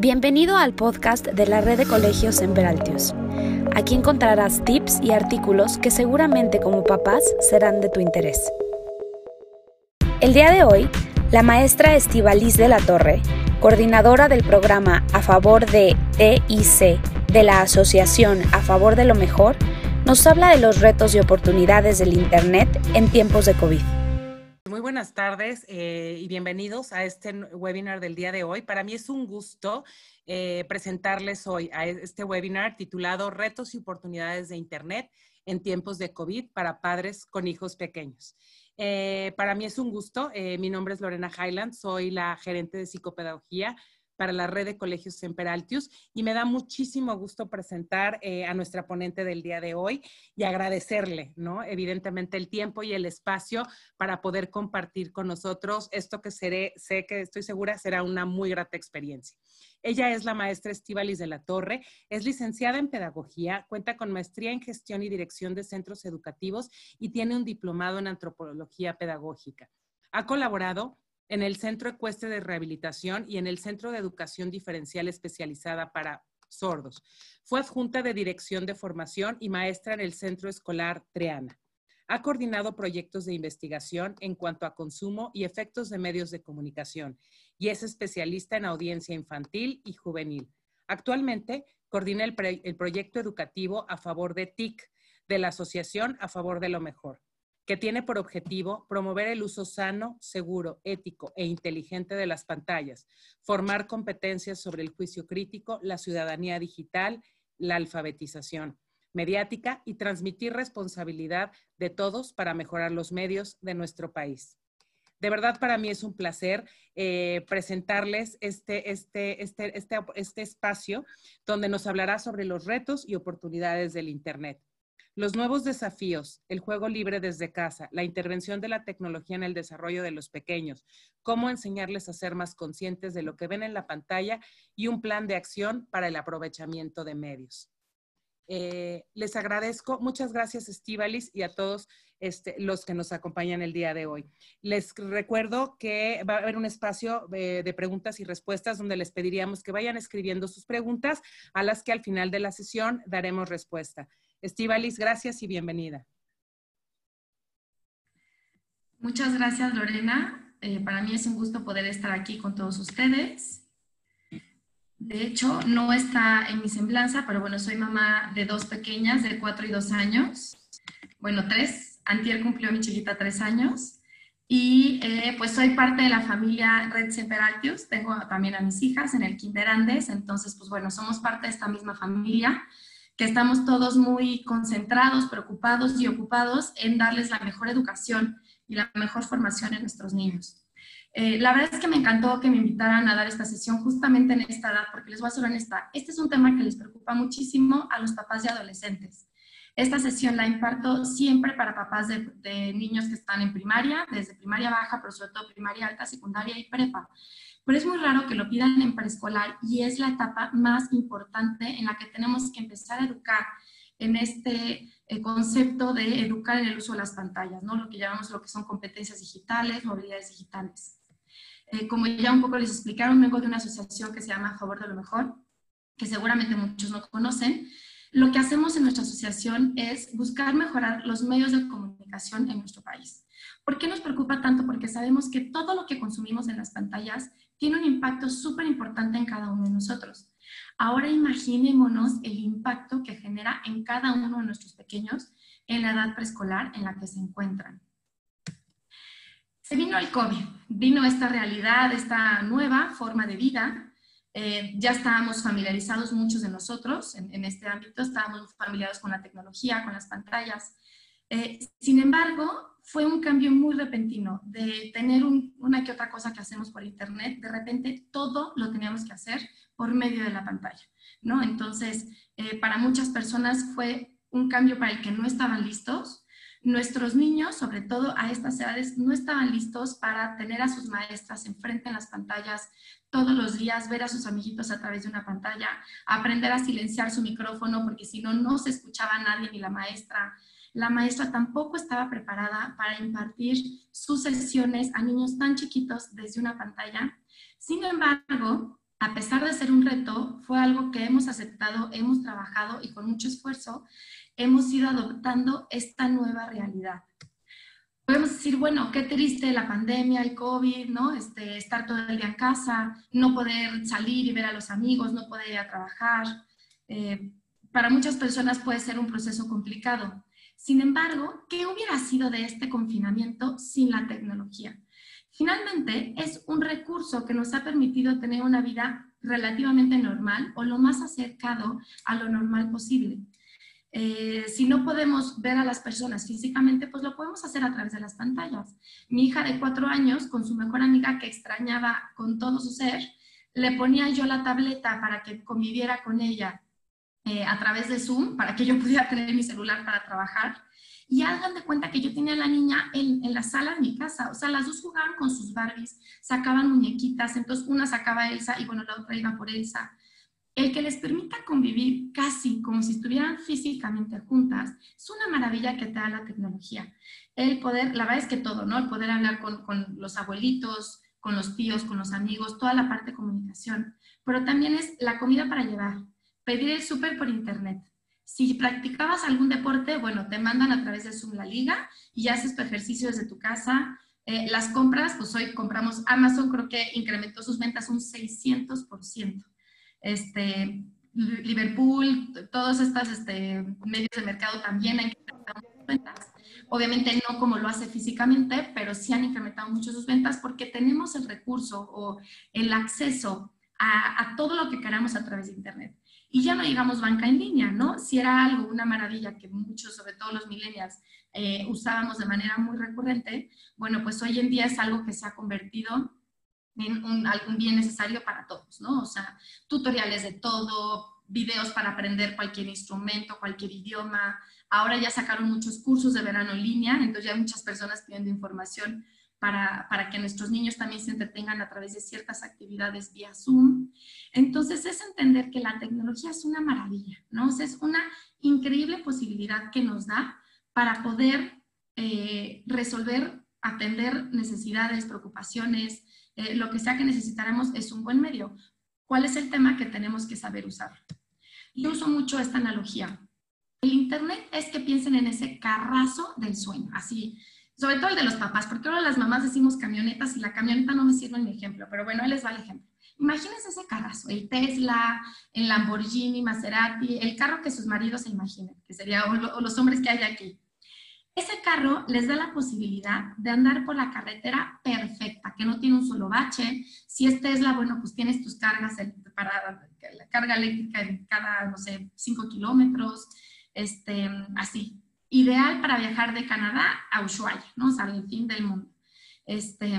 Bienvenido al podcast de la red de colegios Semperaltius. Aquí encontrarás tips y artículos que seguramente como papás serán de tu interés. El día de hoy, la maestra Estivalis de la Torre, coordinadora del programa A favor de TIC de la Asociación A favor de lo Mejor, nos habla de los retos y oportunidades del Internet en tiempos de COVID. Muy buenas tardes eh, y bienvenidos a este webinar del día de hoy. Para mí es un gusto eh, presentarles hoy a este webinar titulado Retos y oportunidades de Internet en tiempos de COVID para padres con hijos pequeños. Eh, para mí es un gusto. mi nombre es Lorena Highland, soy la gerente de psicopedagogía para la red de colegios Semperaltius y me da muchísimo gusto presentar eh, a nuestra ponente del día de hoy y agradecerle, ¿no? Evidentemente el tiempo y el espacio para poder compartir con nosotros esto que sé que estoy segura será una muy grata experiencia. Ella es la maestra Estivalis de la Torre, es licenciada en pedagogía, cuenta con maestría en gestión y dirección de centros educativos y tiene un diplomado en antropología pedagógica. Ha colaborado en el Centro Ecuestre de Rehabilitación y en el Centro de Educación Diferencial Especializada para Sordos. Fue adjunta de Dirección de Formación y maestra en el Centro Escolar Triana. Ha coordinado proyectos de investigación en cuanto a consumo y efectos de medios de comunicación y es especialista en audiencia infantil y juvenil. Actualmente coordina el, el proyecto educativo a favor de TIC, de la Asociación a favor de lo mejor que tiene por objetivo promover el uso sano, seguro, ético e inteligente de las pantallas, formar competencias sobre el juicio crítico, la ciudadanía digital, la alfabetización mediática y transmitir responsabilidad de todos para mejorar los medios de nuestro país. De verdad, para mí es un placer eh, presentarles este, este, este, este, este espacio donde nos hablará sobre los retos y oportunidades del Internet. Los nuevos desafíos, el juego libre desde casa, la intervención de la tecnología en el desarrollo de los pequeños, cómo enseñarles a ser más conscientes de lo que ven en la pantalla y un plan de acción para el aprovechamiento de medios. Eh, les agradezco, muchas gracias Estivalis y a todos este, los que nos acompañan el día de hoy. Les recuerdo que va a haber un espacio de, de preguntas y respuestas donde les pediríamos que vayan escribiendo sus preguntas a las que al final de la sesión daremos respuesta. Estivalis, gracias y bienvenida. Muchas gracias, Lorena. Eh, para mí es un gusto poder estar aquí con todos ustedes. De hecho, no está en mi semblanza, pero bueno, soy mamá de dos pequeñas, de cuatro y dos años. Bueno, tres. Antier cumplió mi chiquita tres años. Y eh, pues soy parte de la familia Red Semperaltius. Tengo también a mis hijas en el Kinder Andes. Entonces, pues bueno, somos parte de esta misma familia que estamos todos muy concentrados, preocupados y ocupados en darles la mejor educación y la mejor formación a nuestros niños. Eh, la verdad es que me encantó que me invitaran a dar esta sesión justamente en esta edad, porque les voy a ser honesta, este es un tema que les preocupa muchísimo a los papás y adolescentes. Esta sesión la imparto siempre para papás de, de niños que están en primaria, desde primaria baja, pero sobre todo primaria alta, secundaria y prepa pero es muy raro que lo pidan en preescolar y es la etapa más importante en la que tenemos que empezar a educar en este eh, concepto de educar en el uso de las pantallas, ¿no? Lo que llamamos lo que son competencias digitales, movilidades digitales. Eh, como ya un poco les explicaron, vengo de una asociación que se llama A Favor de lo Mejor, que seguramente muchos no conocen. Lo que hacemos en nuestra asociación es buscar mejorar los medios de comunicación en nuestro país. ¿Por qué nos preocupa tanto? Porque sabemos que todo lo que consumimos en las pantallas tiene un impacto súper importante en cada uno de nosotros. Ahora imaginémonos el impacto que genera en cada uno de nuestros pequeños en la edad preescolar en la que se encuentran. Se vino el COVID, vino esta realidad, esta nueva forma de vida. Eh, ya estábamos familiarizados muchos de nosotros en, este ámbito, estábamos familiarizados con la tecnología, con las pantallas. Eh, sin embargo, fue un cambio muy repentino de tener una que otra cosa que hacemos por internet, de repente todo lo teníamos que hacer por medio de la pantalla, ¿no? Entonces, eh, para muchas personas fue un cambio para el que no estaban listos. Nuestros niños, sobre todo a estas edades, no estaban listos para tener a sus maestras enfrente en las pantallas todos los días, ver a sus amiguitos a través de una pantalla, aprender a silenciar su micrófono porque si no, no se escuchaba nadie ni la maestra, la maestra tampoco estaba preparada para impartir sus sesiones a niños tan chiquitos desde una pantalla. Sin embargo, a pesar de ser un reto, fue algo que hemos aceptado, hemos trabajado y con mucho esfuerzo hemos ido adoptando esta nueva realidad. Podemos decir, bueno, qué triste la pandemia, el COVID, ¿no? Este, estar todo el día en casa, no poder salir y ver a los amigos, no poder ir a trabajar. Eh, para muchas personas puede ser un proceso complicado. Sin embargo, ¿qué hubiera sido de este confinamiento sin la tecnología? Finalmente, es un recurso que nos ha permitido tener una vida relativamente normal o lo más acercado a lo normal posible. Eh, si no podemos ver a las personas físicamente, pues lo podemos hacer a través de las pantallas. Mi hija de cuatro años, con su mejor amiga que extrañaba con todo su ser, le ponía yo la tableta para que conviviera con ella eh, a través de Zoom, para que yo pudiera tener mi celular para trabajar. Y hagan de cuenta que yo tenía a la niña en, en, la sala de mi casa, o sea, las dos jugaban con sus Barbies, sacaban muñequitas, entonces una sacaba Elsa y bueno, la otra iba por Elsa. El que les permita convivir casi como si estuvieran físicamente juntas es una maravilla que te da la tecnología. El poder, la verdad es que todo, ¿no? El poder hablar con, con los abuelitos, con los tíos, con los amigos, toda la parte de comunicación. Pero también es la comida para llevar, pedir el súper por internet, si practicabas algún deporte, bueno, te mandan a través de Zoom la liga y haces tu ejercicio desde tu casa. Eh, las compras, pues hoy compramos Amazon, creo que incrementó sus ventas un 600%. Este, Liverpool, todos estos este, medios de mercado también han incrementado sus ventas. Obviamente no como lo hace físicamente, pero sí han incrementado mucho sus ventas porque tenemos el recurso o el acceso a, a todo lo que queramos a través de Internet. Y ya no digamos banca en línea, ¿no? Si era algo, una maravilla que muchos, sobre todo los millennials, eh, usábamos de manera muy recurrente, bueno, pues hoy en día es algo que se ha convertido en un, algún bien necesario para todos, ¿no? O sea, tutoriales de todo, videos para aprender cualquier instrumento, cualquier idioma. Ahora ya sacaron muchos cursos de verano en línea, entonces ya hay muchas personas pidiendo información para, para, que nuestros niños también se entretengan a través de ciertas actividades vía Zoom. Entonces es entender que la tecnología es una maravilla, ¿no? es una increíble posibilidad que nos da para poder eh, resolver, atender necesidades, preocupaciones, eh, lo que sea que necesitaremos es un buen medio. ¿Cuál es el tema que tenemos que saber usar? Yo uso mucho esta analogía. El Internet es que piensen en ese carrazo del sueño, así sobre todo el de los papás, porque ahora las mamás decimos camionetas y la camioneta no me sirve en mi ejemplo, pero bueno, él les va el ejemplo. Imagínense ese carrazo, el Tesla, el Lamborghini, Maserati, el carro que sus maridos se imaginen, que sería, o, los hombres que hay aquí. Ese carro les da la posibilidad de andar por la carretera perfecta, que no tiene un solo bache. Si es Tesla, bueno, pues tienes tus cargas para la carga eléctrica en cada, no sé, 5 kilómetros, este, así ideal para viajar de Canadá a Ushuaia, ¿no? O sea, al fin del mundo. Este,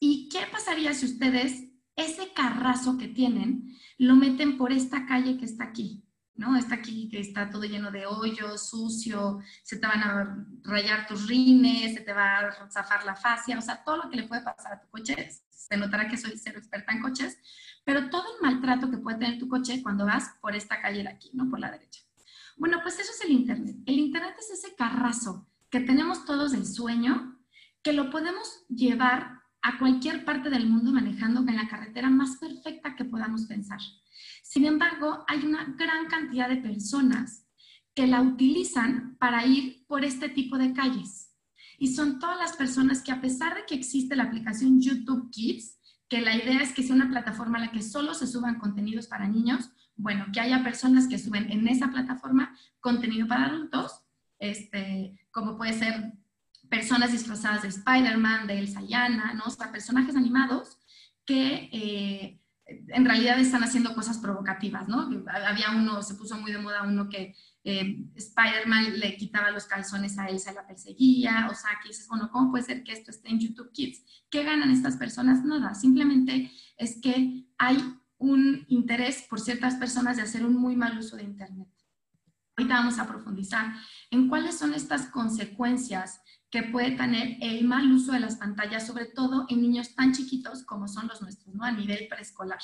¿Y qué pasaría si ustedes ese carrazo que tienen lo meten por esta calle que está aquí? ¿no? Está aquí que está todo lleno de hoyos, sucio, se te van a rayar tus rines, se te va a zafar la fascia, o sea, todo lo que le puede pasar a tu coche, se notará que soy cero experta en coches, pero todo el maltrato que puede tener tu coche cuando vas por esta calle de aquí, ¿no? Por la derecha. Bueno, pues eso es el Internet. El Internet es ese carrazo que tenemos todos del sueño, que lo podemos llevar a cualquier parte del mundo manejando en la carretera más perfecta que podamos pensar. Sin embargo, hay una gran cantidad de personas que la utilizan para ir por este tipo de calles. Y son todas las personas que a pesar de que existe la aplicación YouTube Kids, que la idea es que sea una plataforma en la que solo se suban contenidos para niños, bueno, que haya personas que suben en esa plataforma contenido para adultos, este, como puede ser personas disfrazadas de Spider-Man, de Elsa Yana, ¿no? O sea, personajes animados que eh, en realidad están haciendo cosas provocativas, ¿no? Había uno, se puso muy de moda uno que eh, Spider-Man le quitaba los calzones a Elsa y la perseguía, o sea, que dices, bueno, ¿cómo puede ser que esto esté en YouTube Kids? ¿Qué ganan estas personas? Nada, simplemente es que hay un interés por ciertas personas de hacer un muy mal uso de Internet. Ahorita vamos a profundizar en cuáles son estas consecuencias que puede tener el mal uso de las pantallas, sobre todo en niños tan chiquitos como son los nuestros, ¿no? A nivel preescolar.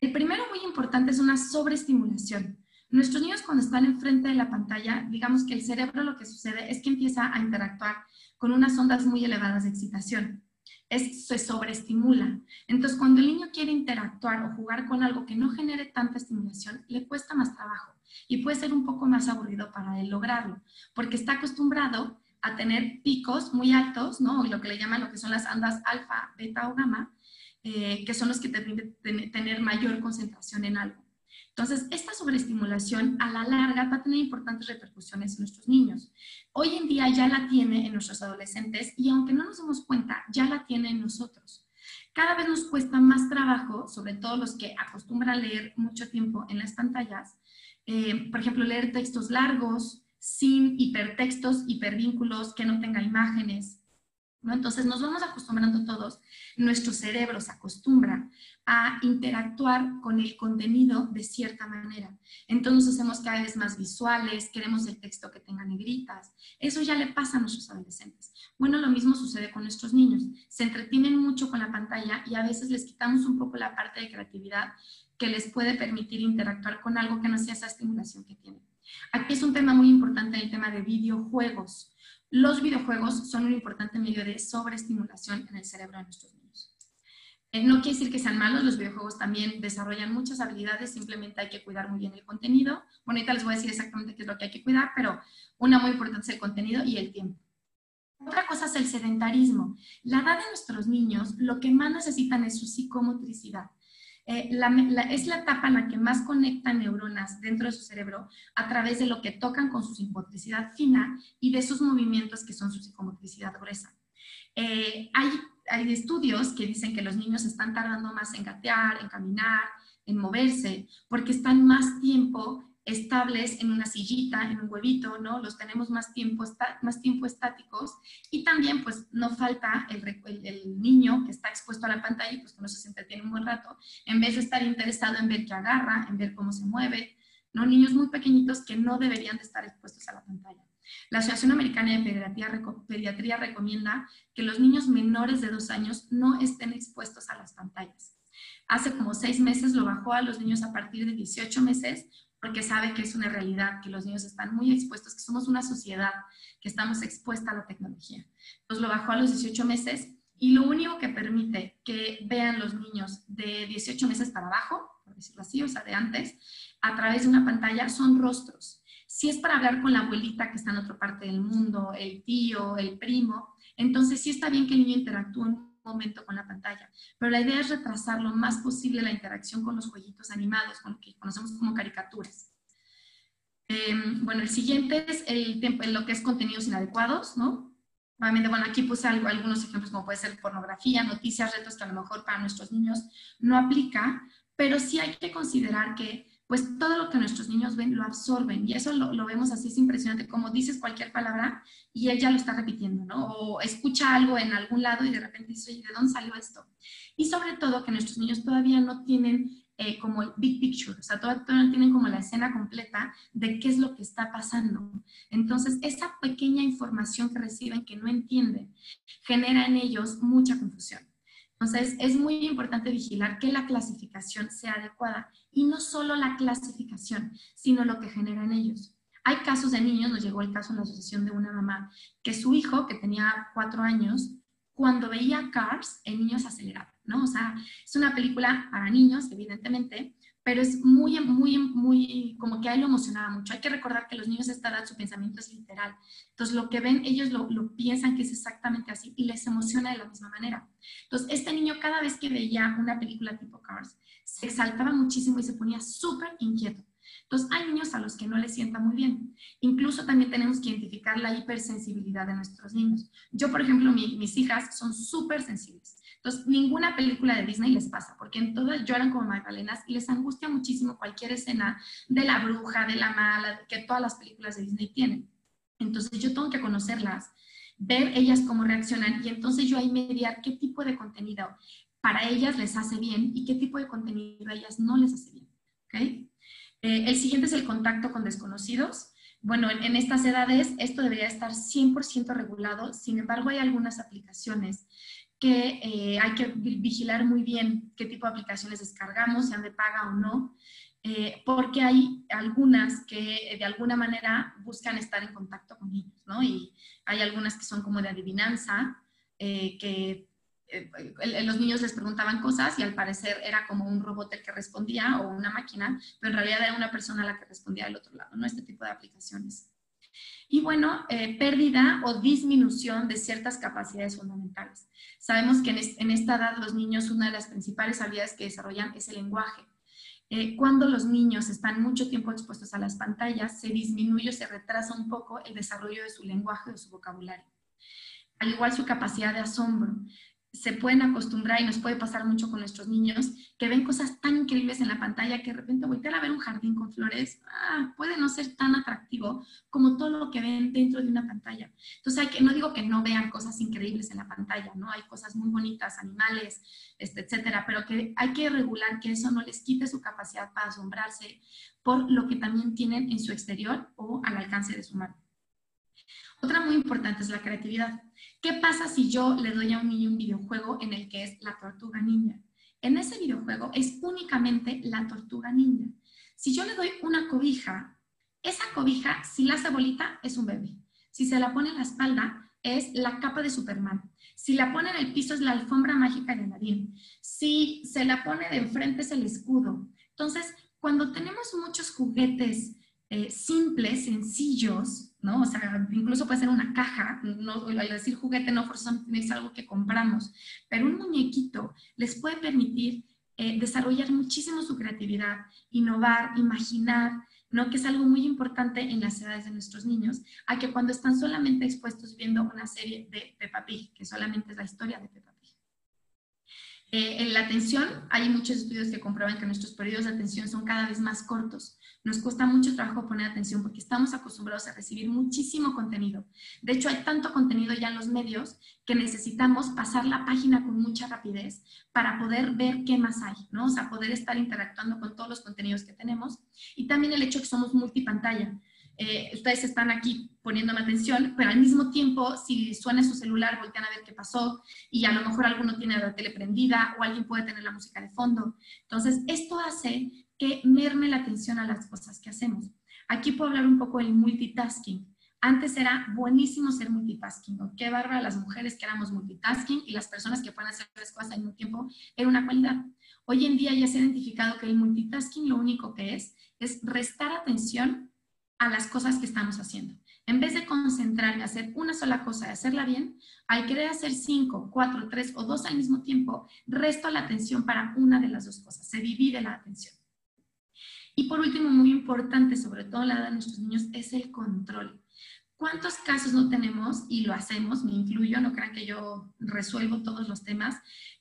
El primero muy importante es una sobreestimulación. Nuestros niños cuando están enfrente de la pantalla, digamos que el cerebro lo que sucede es que empieza a interactuar con unas ondas muy elevadas de excitación es, se sobreestimula. Entonces, cuando el niño quiere interactuar o jugar con algo que no genere tanta estimulación, le cuesta más trabajo y puede ser un poco más aburrido para él lograrlo, porque está acostumbrado a tener picos muy altos, ¿no? Lo que le llaman lo que son las ondas alfa, beta o gamma, eh, que son los que te permiten tener mayor concentración en algo. Entonces, esta sobreestimulación a la larga va a tener importantes repercusiones en nuestros niños. Hoy en día ya la tiene en nuestros adolescentes y aunque no nos demos cuenta, ya la tiene en nosotros. Cada vez nos cuesta más trabajo, sobre todo los que acostumbran leer mucho tiempo en las pantallas, eh, por ejemplo, leer textos largos, sin hipertextos, hipervínculos, que no tenga imágenes, entonces nos vamos acostumbrando todos, nuestro cerebro se acostumbra a interactuar con el contenido de cierta manera. Entonces hacemos cada vez más visuales, queremos el texto que tenga negritas. Eso ya le pasa a nuestros adolescentes. Bueno, lo mismo sucede con nuestros niños. Se entretienen mucho con la pantalla y a veces les quitamos un poco la parte de creatividad que les puede permitir interactuar con algo que no sea esa estimulación que tienen. Aquí es un tema muy importante el tema de videojuegos. Los videojuegos son un importante medio de sobreestimulación en el cerebro de nuestros niños. Eh, no quiere decir que sean malos, los videojuegos también desarrollan muchas habilidades, simplemente hay que cuidar muy bien el contenido. Bueno, ahorita les voy a decir exactamente qué es lo que hay que cuidar, pero una muy importante es el contenido y el tiempo. Otra cosa es el sedentarismo. La edad de nuestros niños, lo que más necesitan es su psicomotricidad. Eh, es la etapa en la que más conectan neuronas dentro de su cerebro a través de lo que tocan con su psicomotricidad fina y de sus movimientos que son su psicomotricidad gruesa. Eh, hay, hay estudios que dicen que los niños están tardando más en gatear, en caminar, en moverse, porque están más tiempo estables en una sillita, en un huevito, ¿no? Los tenemos más tiempo, más tiempo estáticos y también pues no falta el, el, niño que está expuesto a la pantalla y pues que no se entretiene un buen rato, en vez de estar interesado en ver qué agarra, en ver cómo se mueve, ¿no? Niños muy pequeñitos que no deberían de estar expuestos a la pantalla. La Asociación Americana de Pediatría, Pediatría recomienda que los niños menores de dos años no estén expuestos a las pantallas. Hace como seis meses lo bajó a los niños a partir de 18 meses porque sabe que es una realidad, que los niños están muy expuestos, que somos una sociedad que estamos expuesta a la tecnología. Entonces lo bajó a los 18 meses y lo único que permite que vean los niños de 18 meses para abajo, por decirlo así, o sea, de antes, a través de una pantalla son rostros. Si es para hablar con la abuelita que está en otra parte del mundo, el tío, el primo, entonces sí está bien que el niño interactúe momento con la pantalla. Pero la idea es retrasar lo más posible la interacción con los jueguitos animados, con lo que conocemos como caricaturas. Em, bueno, el siguiente es el lo que es contenidos inadecuados, ¿no? Obviamente, bueno, aquí puse algunos ejemplos como puede ser pornografía, noticias, retos que a lo mejor para nuestros niños no aplica, pero sí hay que considerar que pues todo lo que nuestros niños ven lo absorben y eso lo, vemos así, es impresionante, como dices cualquier palabra y él ya lo está repitiendo, ¿no? O escucha algo en algún lado y de repente dice, oye, ¿de dónde salió esto? Y sobre todo que nuestros niños todavía no tienen eh, como el big picture, o sea, todavía no tienen como la escena completa de qué es lo que está pasando. Entonces, esa pequeña información que reciben que no entienden genera en ellos mucha confusión. Entonces, es muy importante vigilar que la clasificación sea adecuada y no solo la clasificación, sino lo que generan ellos. Hay casos de niños, nos llegó el caso en la asociación de una mamá, que su hijo, que tenía cuatro años, cuando veía Cars, el niño se aceleraba, ¿no? O sea, es una película para niños, evidentemente, pero es muy, muy, muy, como que a él lo emocionaba mucho. Hay que recordar que los niños a esta edad su pensamiento es literal. Entonces, lo que ven, ellos lo, lo, piensan que es exactamente así y les emociona de la misma manera. Entonces, este niño cada vez que veía una película tipo Cars, se exaltaba muchísimo y se ponía súper inquieto. Entonces, hay niños a los que no les sienta muy bien. Incluso también tenemos que identificar la hipersensibilidad de nuestros niños. Yo, por ejemplo, mis hijas son súper sensibles. Entonces, ninguna película de Disney les pasa, porque en todas lloran como magdalenas y les angustia muchísimo cualquier escena de la bruja, de la mala, que todas las películas de Disney tienen. Entonces, yo tengo que conocerlas, ver ellas cómo reaccionan y entonces yo ahí mediar qué tipo de contenido para ellas les hace bien y qué tipo de contenido a ellas no les hace bien. ¿okay? Eh, el siguiente es el contacto con desconocidos. Bueno, en, estas edades esto debería estar 100% regulado, sin embargo hay algunas aplicaciones que eh, hay que vigilar muy bien qué tipo de aplicaciones descargamos, sean de paga o no, eh, porque hay algunas que de alguna manera buscan estar en contacto con niños, ¿no? Y hay algunas que son como de adivinanza, que los niños les preguntaban cosas y al parecer era como un robot el que respondía o una máquina, pero en realidad era una persona la que respondía del otro lado, ¿no? Este tipo de aplicaciones. Y bueno, eh, pérdida o disminución de ciertas capacidades fundamentales. Sabemos que en, esta edad los niños una de las principales habilidades que desarrollan es el lenguaje. Eh, cuando los niños están mucho tiempo expuestos a las pantallas, se disminuye o se retrasa un poco el desarrollo de su lenguaje o su vocabulario. Al igual su capacidad de asombro se pueden acostumbrar y nos puede pasar mucho con nuestros niños que ven cosas tan increíbles en la pantalla que de repente voltear a ver un jardín con flores ah, puede no ser tan atractivo como todo lo que ven dentro de una pantalla. Entonces, hay que, no digo que no vean cosas increíbles en la pantalla, ¿no? Hay cosas muy bonitas, animales, este, etcétera, pero que hay que regular que eso no les quite su capacidad para asombrarse por lo que también tienen en su exterior o al alcance de su mano. Otra muy importante es la creatividad. ¿Qué pasa si yo le doy a un niño un videojuego en el que es la tortuga ninja? En ese videojuego es únicamente la tortuga ninja. Si yo le doy una cobija, esa cobija, si la hace bolita, es un bebé. Si se la pone en la espalda, es la capa de Superman. Si la pone en el piso, es la alfombra mágica de Nadine. Si se la pone de enfrente, es el escudo. Entonces, cuando tenemos muchos juguetes eh, simples, sencillos, ¿no? O sea, incluso puede ser una caja, no, al decir juguete no forzosamente es algo que compramos, pero un muñequito les puede permitir eh, desarrollar muchísimo su creatividad, innovar, imaginar, ¿no? Que es algo muy importante en las edades de nuestros niños, a que cuando están solamente expuestos viendo una serie de Peppa Pig, que solamente es la historia de Peppa. Eh, en la atención, hay muchos estudios que comprueban que nuestros periodos de atención son cada vez más cortos nos cuesta mucho trabajo poner atención porque estamos acostumbrados a recibir muchísimo contenido. De hecho, hay tanto contenido ya en los medios que necesitamos pasar la página con mucha rapidez para poder ver qué más hay, ¿no? O sea, poder estar interactuando con todos los contenidos que tenemos. Y también el hecho que somos multipantalla. Eh, ustedes están aquí poniéndome atención, pero al mismo tiempo, si suena su celular, voltean a ver qué pasó y a lo mejor alguno tiene la tele prendida o alguien puede tener la música de fondo. Entonces, esto hace que merme la atención a las cosas que hacemos. Aquí puedo hablar un poco del multitasking. Antes era buenísimo ser multitasking, Qué bárbara las mujeres que éramos multitasking y las personas que pueden hacer tres cosas al mismo tiempo, era una cualidad. Hoy en día ya se ha identificado que el multitasking lo único que es es restar atención a las cosas que estamos haciendo. En vez de concentrarme a hacer una sola cosa y hacerla bien, al querer hacer cinco, cuatro, tres o dos al mismo tiempo, resto la atención para una de las dos cosas. Se divide la atención. Y por último, muy importante, sobre todo en la edad de nuestros niños, es el control. ¿Cuántos casos no tenemos, y lo hacemos, me incluyo, no crean que yo resuelvo todos los temas,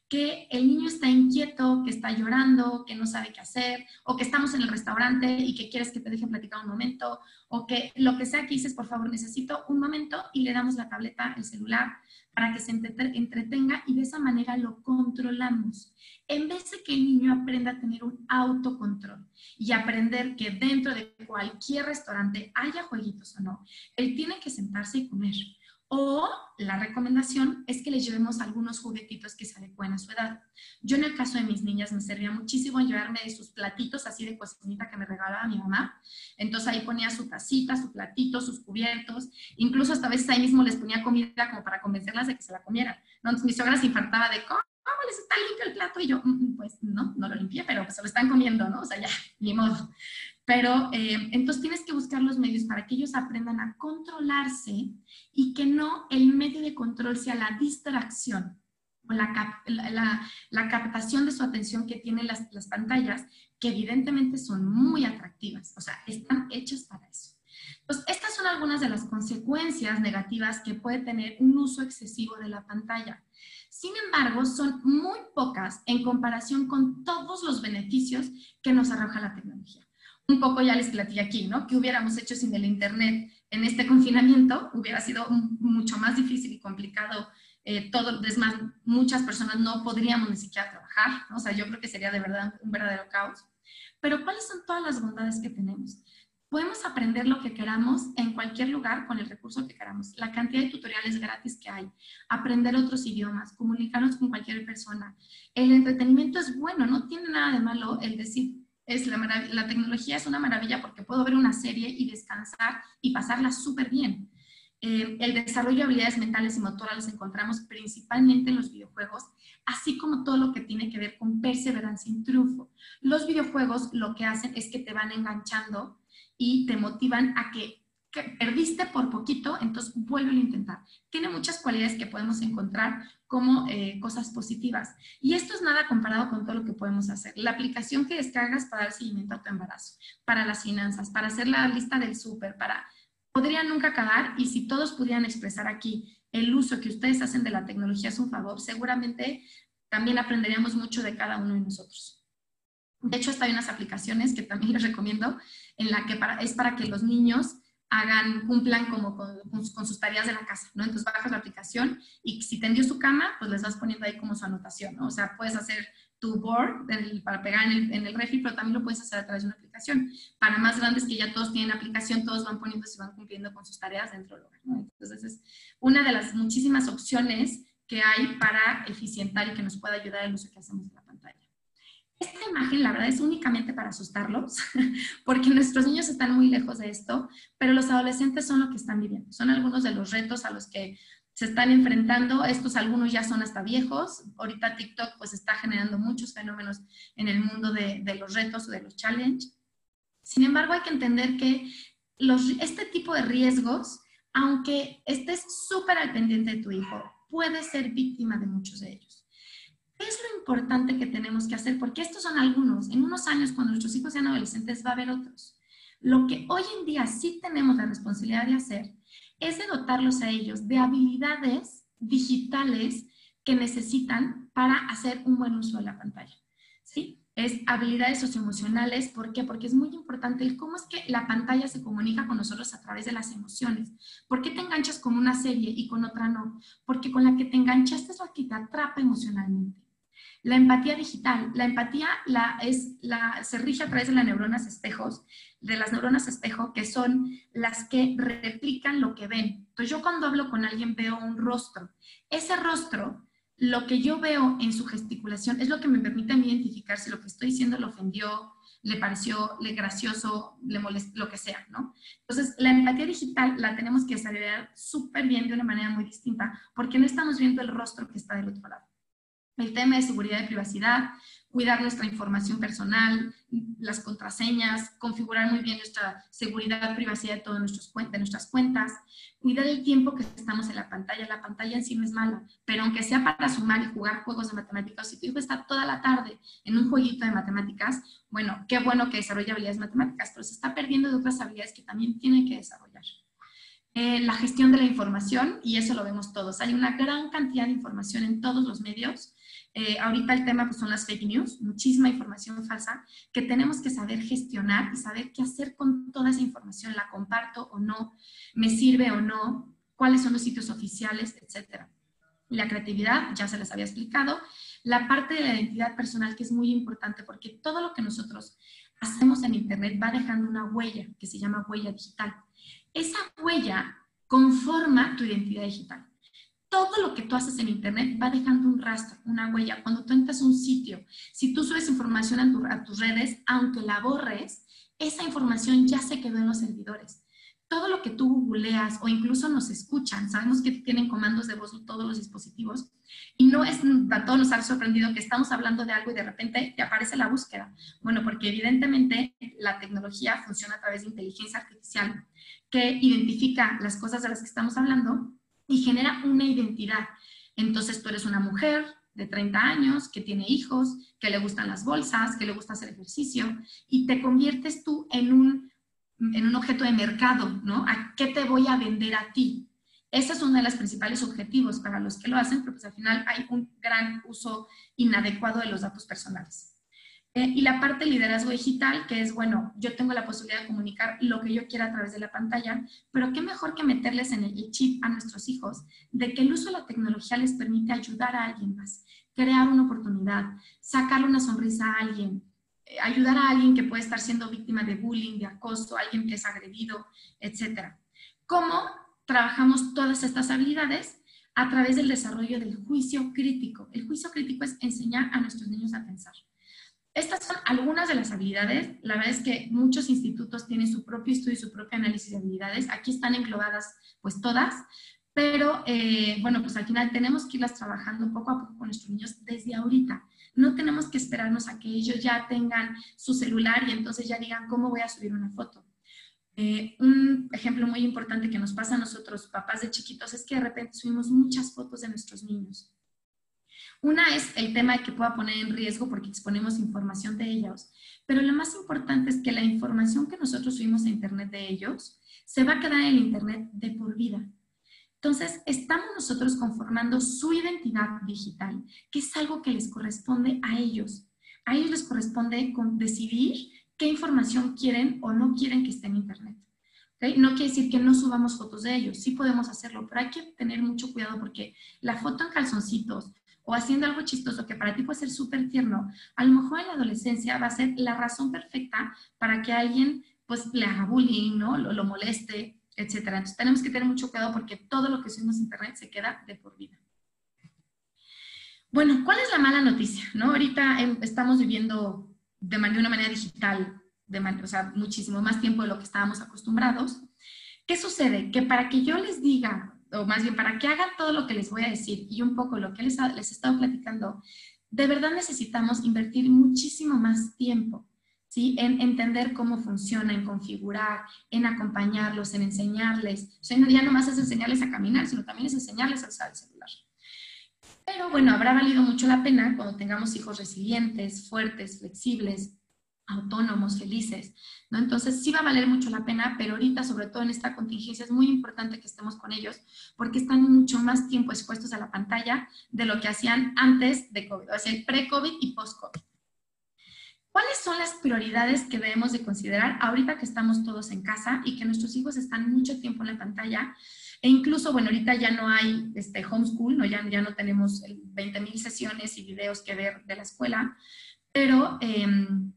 que el niño está inquieto, que está llorando, que no sabe qué hacer, o que estamos en el restaurante y que quieres que te dejen platicar un momento, o que lo que sea que dices, por favor, necesito un momento y le damos la tableta, el celular, para que se entretenga y de esa manera lo controlamos. En vez de que el niño aprenda a tener un autocontrol y aprender que dentro de cualquier restaurante haya jueguitos o no, él tiene que sentarse y comer. O la recomendación es que le llevemos algunos juguetitos que se adecuen a su edad. Yo en el caso de mis niñas me servía muchísimo llevarme de sus platitos así de cocinita que me regalaba mi mamá. Entonces ahí ponía su tacita, su platito, sus cubiertos. Incluso hasta veces ahí mismo les ponía comida como para convencerlas de que se la comieran. Entonces mi suegra se infartaba de, ¿cómo les está limpio el plato? Y yo, mm, mm, pues no, no lo limpié, pero pues se lo están comiendo, ¿no? O sea, ya, ni modo. Pero eh, entonces tienes que buscar los medios para que ellos aprendan a controlarse y que no el medio de control sea la distracción o la, la, captación de su atención que tienen las, las pantallas, que evidentemente son muy atractivas, o sea, están hechas para eso. Pues estas son algunas de las consecuencias negativas que puede tener un uso excesivo de la pantalla. Sin embargo, son muy pocas en comparación con todos los beneficios que nos arroja la tecnología un poco ya les platicé aquí, ¿no? ¿Qué hubiéramos hecho sin el Internet en este confinamiento? Hubiera sido mucho más difícil y complicado eh, todo. Es más, muchas personas no podríamos ni siquiera trabajar. O sea, yo creo que sería de verdad un verdadero caos. Pero ¿cuáles son todas las bondades que tenemos? Podemos aprender lo que queramos en cualquier lugar con el recurso que queramos. La cantidad de tutoriales gratis que hay, aprender otros idiomas, comunicarnos con cualquier persona. El entretenimiento es bueno, no tiene nada de malo el decir, es la, tecnología es una maravilla porque puedo ver una serie y descansar y pasarla súper bien. Eh, el desarrollo de habilidades mentales y motoras los encontramos principalmente en los videojuegos, así como todo lo que tiene que ver con perseverancia y triunfo. Los videojuegos lo que hacen es que te van enganchando y te motivan a que, perdiste por poquito, entonces vuelve a intentar. Tiene muchas cualidades que podemos encontrar como eh, cosas positivas. Y esto es nada comparado con todo lo que podemos hacer. La aplicación que descargas para dar seguimiento a tu embarazo, para las finanzas, para hacer la lista del súper, para... Podría nunca acabar y si todos pudieran expresar aquí el uso que ustedes hacen de la tecnología es un favor, seguramente también aprenderíamos mucho de cada uno de nosotros. De hecho, hasta hay unas aplicaciones que también les recomiendo, en la que para, es para que los niños hagan, cumplan como con, sus tareas de la casa, ¿no? Entonces bajas la aplicación y si tendió su cama, pues les vas poniendo ahí como su anotación, ¿no? O sea, puedes hacer tu board para pegar en el, en el refri, pero también lo puedes hacer a través de una aplicación. Para más grandes que ya todos tienen aplicación, todos van poniendo y van cumpliendo con sus tareas dentro del hogar, ¿no? Entonces es una de las muchísimas opciones que hay para eficientar y que nos pueda ayudar el uso que hacemos de. Esta imagen, la verdad, es únicamente para asustarlos, porque nuestros niños están muy lejos de esto, pero los adolescentes son lo que están viviendo. Son algunos de los retos a los que se están enfrentando. Estos algunos ya son hasta viejos. Ahorita TikTok pues está generando muchos fenómenos en el mundo de, los retos o de los challenges. Sin embargo, hay que entender que este tipo de riesgos, aunque estés súper al pendiente de tu hijo, puede ser víctima de muchos de ellos. ¿Qué es lo importante que tenemos que hacer? Porque estos son algunos. En unos años, cuando nuestros hijos sean adolescentes, va a haber otros. Lo que hoy en día sí tenemos la responsabilidad de hacer es dotarlos a ellos de habilidades digitales que necesitan para hacer un buen uso de la pantalla. ¿Sí? Es habilidades socioemocionales. ¿Por qué? Porque es muy importante el cómo es que la pantalla se comunica con nosotros a través de las emociones. ¿Por qué te enganchas con una serie y con otra no? Porque con la que te enganchaste es la que te atrapa emocionalmente. La empatía digital. La empatía la, es, la, se rige a través de las neuronas espejos, de las neuronas espejo, que son las que replican lo que ven. Entonces yo cuando hablo con alguien veo un rostro. Ese rostro, lo que yo veo en su gesticulación es lo que me permite a mí identificar si lo que estoy diciendo le ofendió, le pareció le gracioso, le molestó, lo que sea, ¿no? Entonces, la empatía digital la tenemos que desarrollar súper bien de una manera muy distinta, porque no estamos viendo el rostro que está del otro lado el tema de seguridad y privacidad, cuidar nuestra información personal, las contraseñas, configurar muy bien nuestra seguridad privacidad de todas nuestras cuentas, cuidar el tiempo que estamos en la pantalla. La pantalla en sí no es mala, pero aunque sea para sumar y jugar juegos de matemáticas, si tu hijo está toda la tarde en un jueguito de matemáticas, bueno, qué bueno que desarrolle habilidades matemáticas, pero se está perdiendo de otras habilidades que también tiene que desarrollar. Eh, la gestión de la información, y eso lo vemos todos. Hay una gran cantidad de información en todos los medios eh, ahorita el tema pues, son las fake news, muchísima información falsa que tenemos que saber gestionar y saber qué hacer con toda esa información. ¿La comparto o no? ¿Me sirve o no? ¿Cuáles son los sitios oficiales? Etcétera. La creatividad, ya se les había explicado. La parte de la identidad personal que es muy importante porque todo lo que nosotros hacemos en Internet va dejando una huella que se llama huella digital. Esa huella conforma tu identidad digital todo lo que tú haces en Internet va dejando un rastro, una huella. Cuando tú entras a un sitio, si tú subes información a, tus redes, aunque la borres, esa información ya se quedó en los servidores. Todo lo que tú googleas o incluso nos escuchan, sabemos que tienen comandos de voz todos los dispositivos y no es, a todos nos ha sorprendido que estamos hablando de algo y de repente te aparece la búsqueda. Bueno, porque evidentemente la tecnología funciona a través de inteligencia artificial que identifica las cosas de las que estamos hablando y genera una identidad. Entonces tú eres una mujer de 30 años que tiene hijos, que le gustan las bolsas, que le gusta hacer ejercicio y te conviertes tú en un, en un objeto de mercado, ¿no? ¿A qué te voy a vender a ti? Ese es uno de los principales objetivos para los que lo hacen, pero pues al final hay un gran uso inadecuado de los datos personales. Eh, y la parte de liderazgo digital, que es, bueno, yo tengo la posibilidad de comunicar lo que yo quiera a través de la pantalla, pero qué mejor que meterles en el chip a nuestros hijos de que el uso de la tecnología les permite ayudar a alguien más, crear una oportunidad, sacarle una sonrisa a alguien, eh, ayudar a alguien que puede estar siendo víctima de bullying, de acoso, alguien que es agredido, etc. ¿Cómo trabajamos todas estas habilidades? A través del desarrollo del juicio crítico. El juicio crítico es enseñar a nuestros niños a pensar Estas son algunas de las habilidades. La verdad es que muchos institutos tienen su propio estudio y su propio análisis de habilidades. Aquí están englobadas pues todas, pero eh, bueno, pues al final tenemos que irlas trabajando poco a poco con nuestros niños desde ahorita. No tenemos que esperarnos a que ellos ya tengan su celular y entonces ya digan cómo voy a subir una foto. Eh, un ejemplo muy importante que nos pasa a nosotros, papás de chiquitos, es que de repente subimos muchas fotos de nuestros niños. Una es el tema de que pueda poner en riesgo porque exponemos información de ellos, pero lo más importante es que la información que nosotros subimos a Internet de ellos se va a quedar en Internet de por vida. Entonces, estamos nosotros conformando su identidad digital, que es algo que les corresponde a ellos. A ellos les corresponde decidir qué información quieren o no quieren que esté en Internet. No quiere decir que no subamos fotos de ellos, sí podemos hacerlo, pero hay que tener mucho cuidado porque la foto en calzoncitos o haciendo algo chistoso que para ti puede ser súper tierno, a lo mejor en la adolescencia va a ser la razón perfecta para que alguien pues le haga bullying, ¿no? Lo, lo moleste, etcétera. Entonces tenemos que tener mucho cuidado porque todo lo que subimos a internet se queda de por vida. Bueno, ¿cuál es la mala noticia? ¿no? Ahorita em, estamos viviendo de, una manera digital, de o sea, muchísimo más tiempo de lo que estábamos acostumbrados. ¿Qué sucede? Que para que yo les diga, o más bien para que hagan todo lo que les voy a decir y un poco lo que les, les he estado platicando, de verdad necesitamos invertir muchísimo más tiempo. ¿Sí? En entender cómo funciona, en configurar, en acompañarlos, en enseñarles. O sea, ya no más es enseñarles a caminar, sino también es enseñarles a usar el celular. Pero bueno, habrá valido mucho la pena cuando tengamos hijos resilientes, fuertes, flexibles, autónomos, felices, ¿no? Entonces sí va a valer mucho la pena, pero ahorita, sobre todo en esta contingencia, es muy importante que estemos con ellos porque están mucho más tiempo expuestos a la pantalla de lo que hacían antes de COVID, o sea, pre-COVID y post-COVID. ¿Cuáles son las prioridades que debemos de considerar ahorita que estamos todos en casa y que nuestros hijos están mucho tiempo en la pantalla? E incluso, bueno, ahorita ya no hay este, homeschool, ¿no? Ya, ya no tenemos 20.000 sesiones y videos que ver de la escuela, pero em,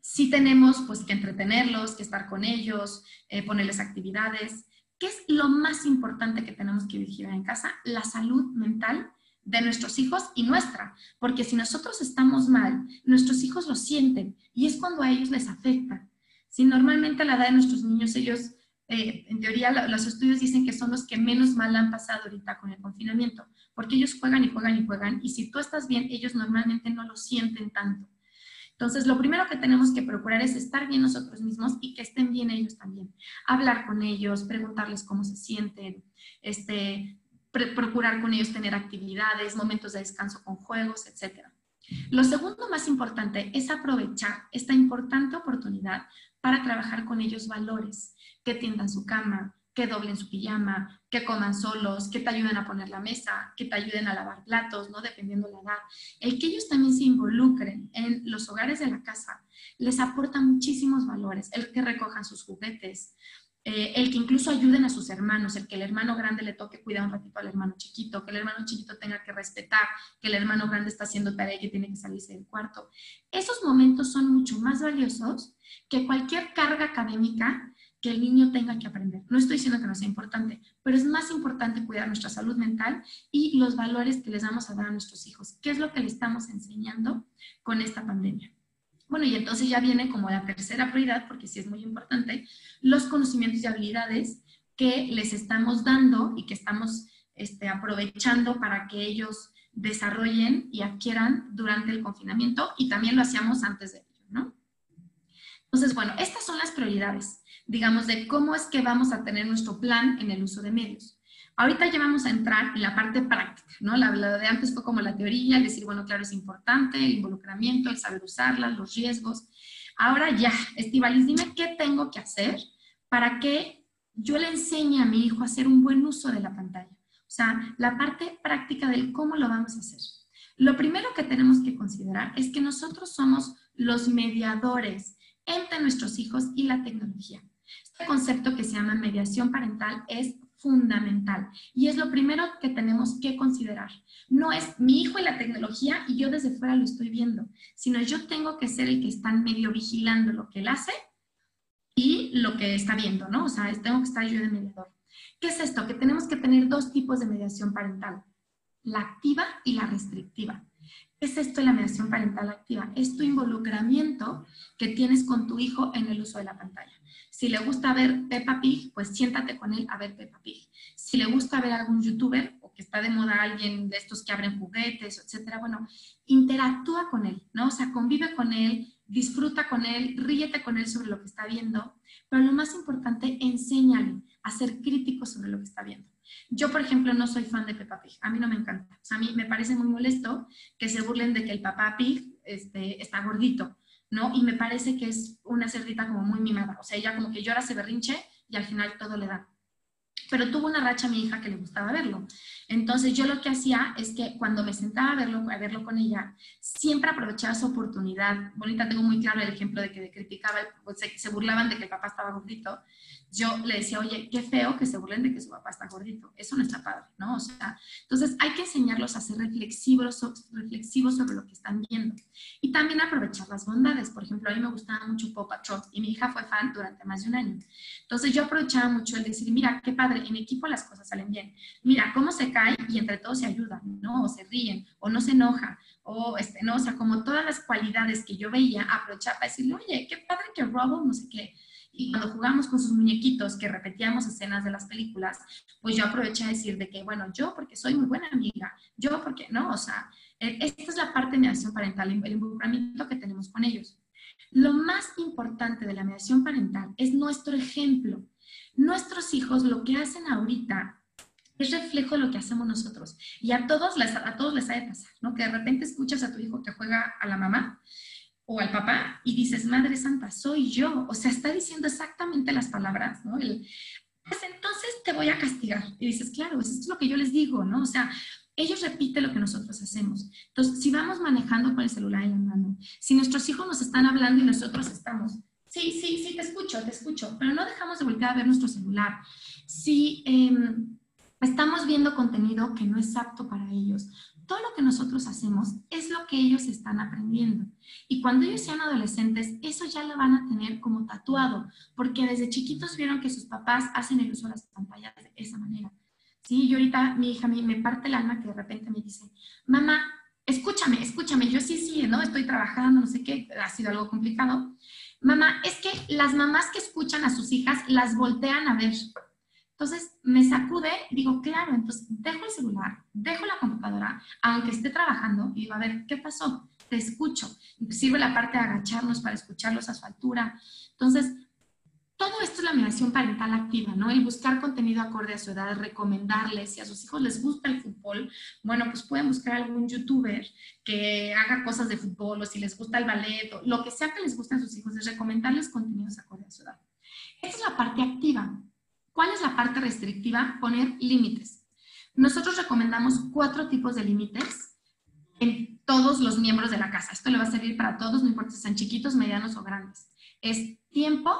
sí tenemos pues que entretenerlos, que estar con ellos, eh, ponerles actividades. ¿Qué es lo más importante que tenemos que vigilar en casa? La salud mental de nuestros hijos y nuestra, porque si nosotros estamos mal, nuestros hijos lo sienten y es cuando a ellos les afecta. Si normalmente a la edad de nuestros niños ellos eh, en teoría los estudios dicen que son los que menos mal han pasado ahorita con el confinamiento, porque ellos juegan y juegan y juegan, y si tú estás bien, ellos normalmente no lo sienten tanto. Entonces, lo primero que tenemos que procurar es estar bien nosotros mismos y que estén bien ellos también. Hablar con ellos, preguntarles cómo se sienten, este, procurar con ellos tener actividades, momentos de descanso con juegos, etc. Lo segundo más importante es aprovechar esta importante oportunidad para trabajar con ellos valores que tiendan su cama, que doblen su pijama, que coman solos, que te ayuden a poner la mesa, que te ayuden a lavar platos, ¿no? Dependiendo la edad. El que ellos también se involucren en los hogares de la casa les aporta muchísimos valores. El que recojan sus juguetes, eh, el que incluso ayuden a sus hermanos, el que el hermano grande le toque cuidar un ratito al hermano chiquito, que el hermano chiquito tenga que respetar, que el hermano grande está haciendo tarea y que tiene que salirse del cuarto. Esos momentos son mucho más valiosos que cualquier carga académica que el niño tenga que aprender. No estoy diciendo que no sea importante, pero es más importante cuidar nuestra salud mental y los valores que les vamos a dar a nuestros hijos. ¿Qué es lo que le estamos enseñando con esta pandemia? Bueno, y entonces ya viene como la tercera prioridad, porque sí es muy importante, los conocimientos y habilidades que les estamos dando y que estamos este, aprovechando para que ellos desarrollen y adquieran durante el confinamiento y también lo hacíamos antes de ello, ¿no? Entonces, bueno, estas son las prioridades, digamos, de cómo es que vamos a tener nuestro plan en el uso de medios. Ahorita ya vamos a entrar en la parte práctica, ¿no? La, de antes fue como la teoría, el decir, bueno, claro, es importante, el involucramiento, el saber usarla, los riesgos. Ahora ya, Estivalis, dime qué tengo que hacer para que yo le enseñe a mi hijo a hacer un buen uso de la pantalla. O sea, la parte práctica del cómo lo vamos a hacer. Lo primero que tenemos que considerar es que nosotros somos los mediadores entre nuestros hijos y la tecnología. Este concepto que se llama mediación parental es fundamental y es lo primero que tenemos que considerar. No es mi hijo y la tecnología y yo desde fuera lo estoy viendo, sino yo tengo que ser el que está medio vigilando lo que él hace y lo que está viendo, ¿no? O sea, tengo que estar yo de mediador. ¿Qué es esto? Que tenemos que tener dos tipos de mediación parental, la activa y la restrictiva. ¿Qué es esto de la mediación parental activa? Es tu involucramiento que tienes con tu hijo en el uso de la pantalla. Si le gusta ver Peppa Pig, pues siéntate con él a ver Peppa Pig. Si le gusta ver algún youtuber o que está de moda alguien de estos que abren juguetes, etcétera, bueno, interactúa con él, ¿no? O sea, convive con él, disfruta con él, ríete con él sobre lo que está viendo, pero lo más importante, enséñale a ser crítico sobre lo que está viendo. Yo, por ejemplo, no soy fan de Peppa Pig. A mí no me encanta. O sea, a mí me parece muy molesto que se burlen de que el papá Pig este, está gordito, ¿no? Y me parece que es una cerdita como muy mimada. O sea, ella como que llora, se berrinche y al final todo le da pero tuvo una racha a mi hija que le gustaba verlo. Entonces yo lo que hacía es que cuando me sentaba a verlo, a verlo con ella, siempre aprovechaba su oportunidad. Bonita, tengo muy claro el ejemplo de que criticaba, pues, se, se burlaban de que el papá estaba gordito yo le decía, oye, qué feo que se burlen de que su papá está gordito. Eso no está padre, ¿no? O sea, entonces hay que enseñarlos a ser reflexivos, reflexivos sobre lo que están viendo. Y también aprovechar las bondades. Por ejemplo, a mí me gustaba mucho Pop Patrol y mi hija fue fan durante más de un año. Entonces yo aprovechaba mucho el decir, mira, qué padre, en equipo las cosas salen bien. Mira, cómo se cae y entre todos se ayudan, ¿no? O se ríen, o no se enoja, o, este, ¿no? O sea, como todas las cualidades que yo veía, aprovechaba para decirle, oye, qué padre que robo, no sé qué y cuando jugamos con sus muñequitos, que repetíamos escenas de las películas, pues yo aproveché a decir de que, bueno, yo porque soy muy buena amiga, yo porque, ¿no? O sea, e, esta es la parte de mediación parental, el involucramiento que tenemos con ellos. Lo más importante de la mediación parental es nuestro ejemplo. Nuestros hijos lo que hacen ahorita es reflejo de lo que hacemos nosotros. Y a todos les, a todos les ha de pasar, ¿no? Que de repente escuchas a tu hijo que juega a la mamá o al papá y dices, Madre Santa, soy yo. O sea, está diciendo exactamente las palabras, ¿no? El, pues entonces te voy a castigar. Y dices, claro, eso es lo que yo les digo, ¿no? O sea, ellos repiten lo que nosotros hacemos. Entonces, si vamos manejando con el celular en la mano, si nuestros hijos nos están hablando y nosotros estamos, sí, sí, sí, te escucho, te escucho, pero no dejamos de volver a ver nuestro celular. Si em, estamos viendo contenido que no es apto para ellos, todo lo que nosotros hacemos es lo que ellos están aprendiendo. Y cuando ellos sean adolescentes, eso ya lo van a tener como tatuado, porque desde chiquitos vieron que sus papás hacen el uso de las pantallas de esa manera. Sí, y ahorita mi hija me, me parte el alma que de repente me dice, mamá, escúchame, escúchame, yo sí, sí, ¿no? Estoy trabajando, no sé qué, ha sido algo complicado. Mamá, es que las mamás que escuchan a sus hijas las voltean a ver entonces me sacude, digo, claro, entonces dejo el celular, dejo la computadora, aunque esté trabajando, y digo, a ver, ¿qué pasó? Te escucho. Sirve la parte de agacharnos para escucharlos a su altura. Entonces, todo esto es la mediación parental activa, ¿no? El buscar contenido acorde a su edad, recomendarles, si a sus hijos les gusta el fútbol, bueno, pues pueden buscar algún youtuber que haga cosas de fútbol o si les gusta el ballet, o lo que sea que les guste a sus hijos, es recomendarles contenidos acorde a su edad. Esa es la parte activa. ¿Cuál es la parte restrictiva? Poner límites. Nosotros recomendamos cuatro tipos de límites en todos los miembros de la casa. Esto le va a servir para todos, no importa si sean chiquitos, medianos o grandes. Es tiempo,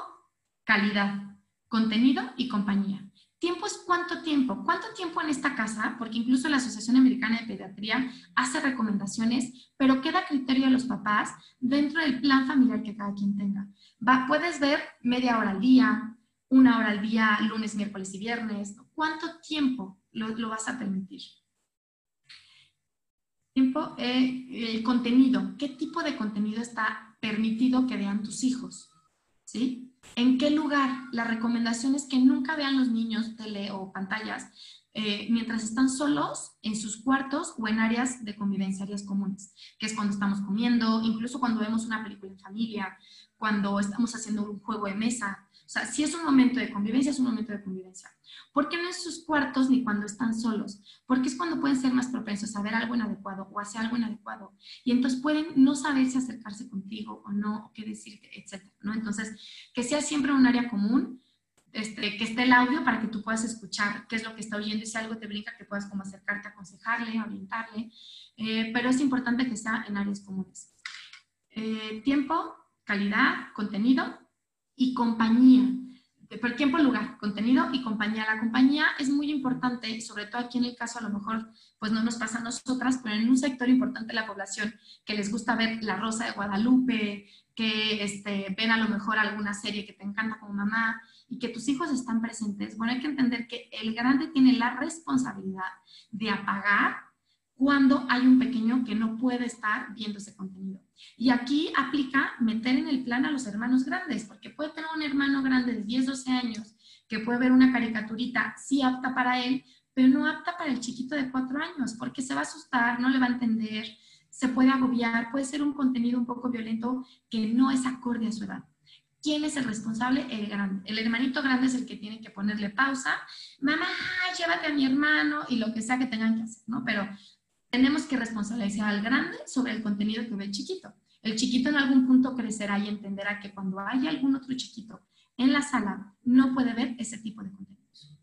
calidad, contenido y compañía. Tiempo es cuánto tiempo. ¿Cuánto tiempo en esta casa? Porque incluso la Asociación Americana de Pediatría hace recomendaciones, pero queda criterio de los papás dentro del plan familiar que cada quien tenga. Va, puedes ver media hora al día, una hora al día, lunes, miércoles y viernes. ¿Cuánto tiempo lo, vas a permitir? Tiempo, eh, el contenido. ¿Qué tipo de contenido está permitido que vean tus hijos? ¿Sí? ¿En qué lugar? La recomendación es que nunca vean los niños tele o pantallas eh, mientras están solos en sus cuartos o en áreas de convivencia, áreas comunes, que es cuando estamos comiendo, incluso cuando vemos una película en familia, cuando estamos haciendo un juego de mesa, sea, si es un momento de convivencia, es un momento de convivencia. ¿Por qué no en sus cuartos ni cuando están solos? Porque es cuando pueden ser más propensos a ver algo inadecuado o hacer algo inadecuado. Y entonces pueden no saber si acercarse contigo o no, o qué decirte, etc. ¿no? Entonces, que sea siempre un área común, este, que esté el audio para que tú puedas escuchar qué es lo que está oyendo y si algo te brinca, que puedas como acercarte, aconsejarle, orientarle. Eh, pero es importante que sea en áreas comunes. Eh, tiempo, calidad, contenido y compañía. Por tiempo, lugar, contenido y compañía. La compañía es muy importante, sobre todo aquí en el caso a lo mejor, pues no nos pasa a nosotras, pero en un sector importante de la población que les gusta ver La Rosa de Guadalupe, que este, ven a lo mejor alguna serie que te encanta como mamá y que tus hijos están presentes. Bueno, hay que entender que el grande tiene la responsabilidad de apagar cuando hay un pequeño que no puede estar viendo ese contenido. Y aquí aplica meter en el plan a los hermanos grandes, porque puede tener un hermano grande de 10, 12 años que puede ver una caricaturita, sí apta para él, pero no apta para el chiquito de 4 años, porque se va a asustar, no le va a entender, se puede agobiar, puede ser un contenido un poco violento que no es acorde a su edad. ¿Quién es el responsable? El grande. El hermanito grande es el que tiene que ponerle pausa. Mamá, llévate a mi hermano y lo que sea que tengan que hacer, ¿no? Pero tenemos que responsabilizar al grande sobre el contenido que ve el chiquito. El chiquito en algún punto crecerá y entenderá que cuando haya algún otro chiquito en la sala, no puede ver ese tipo de contenidos.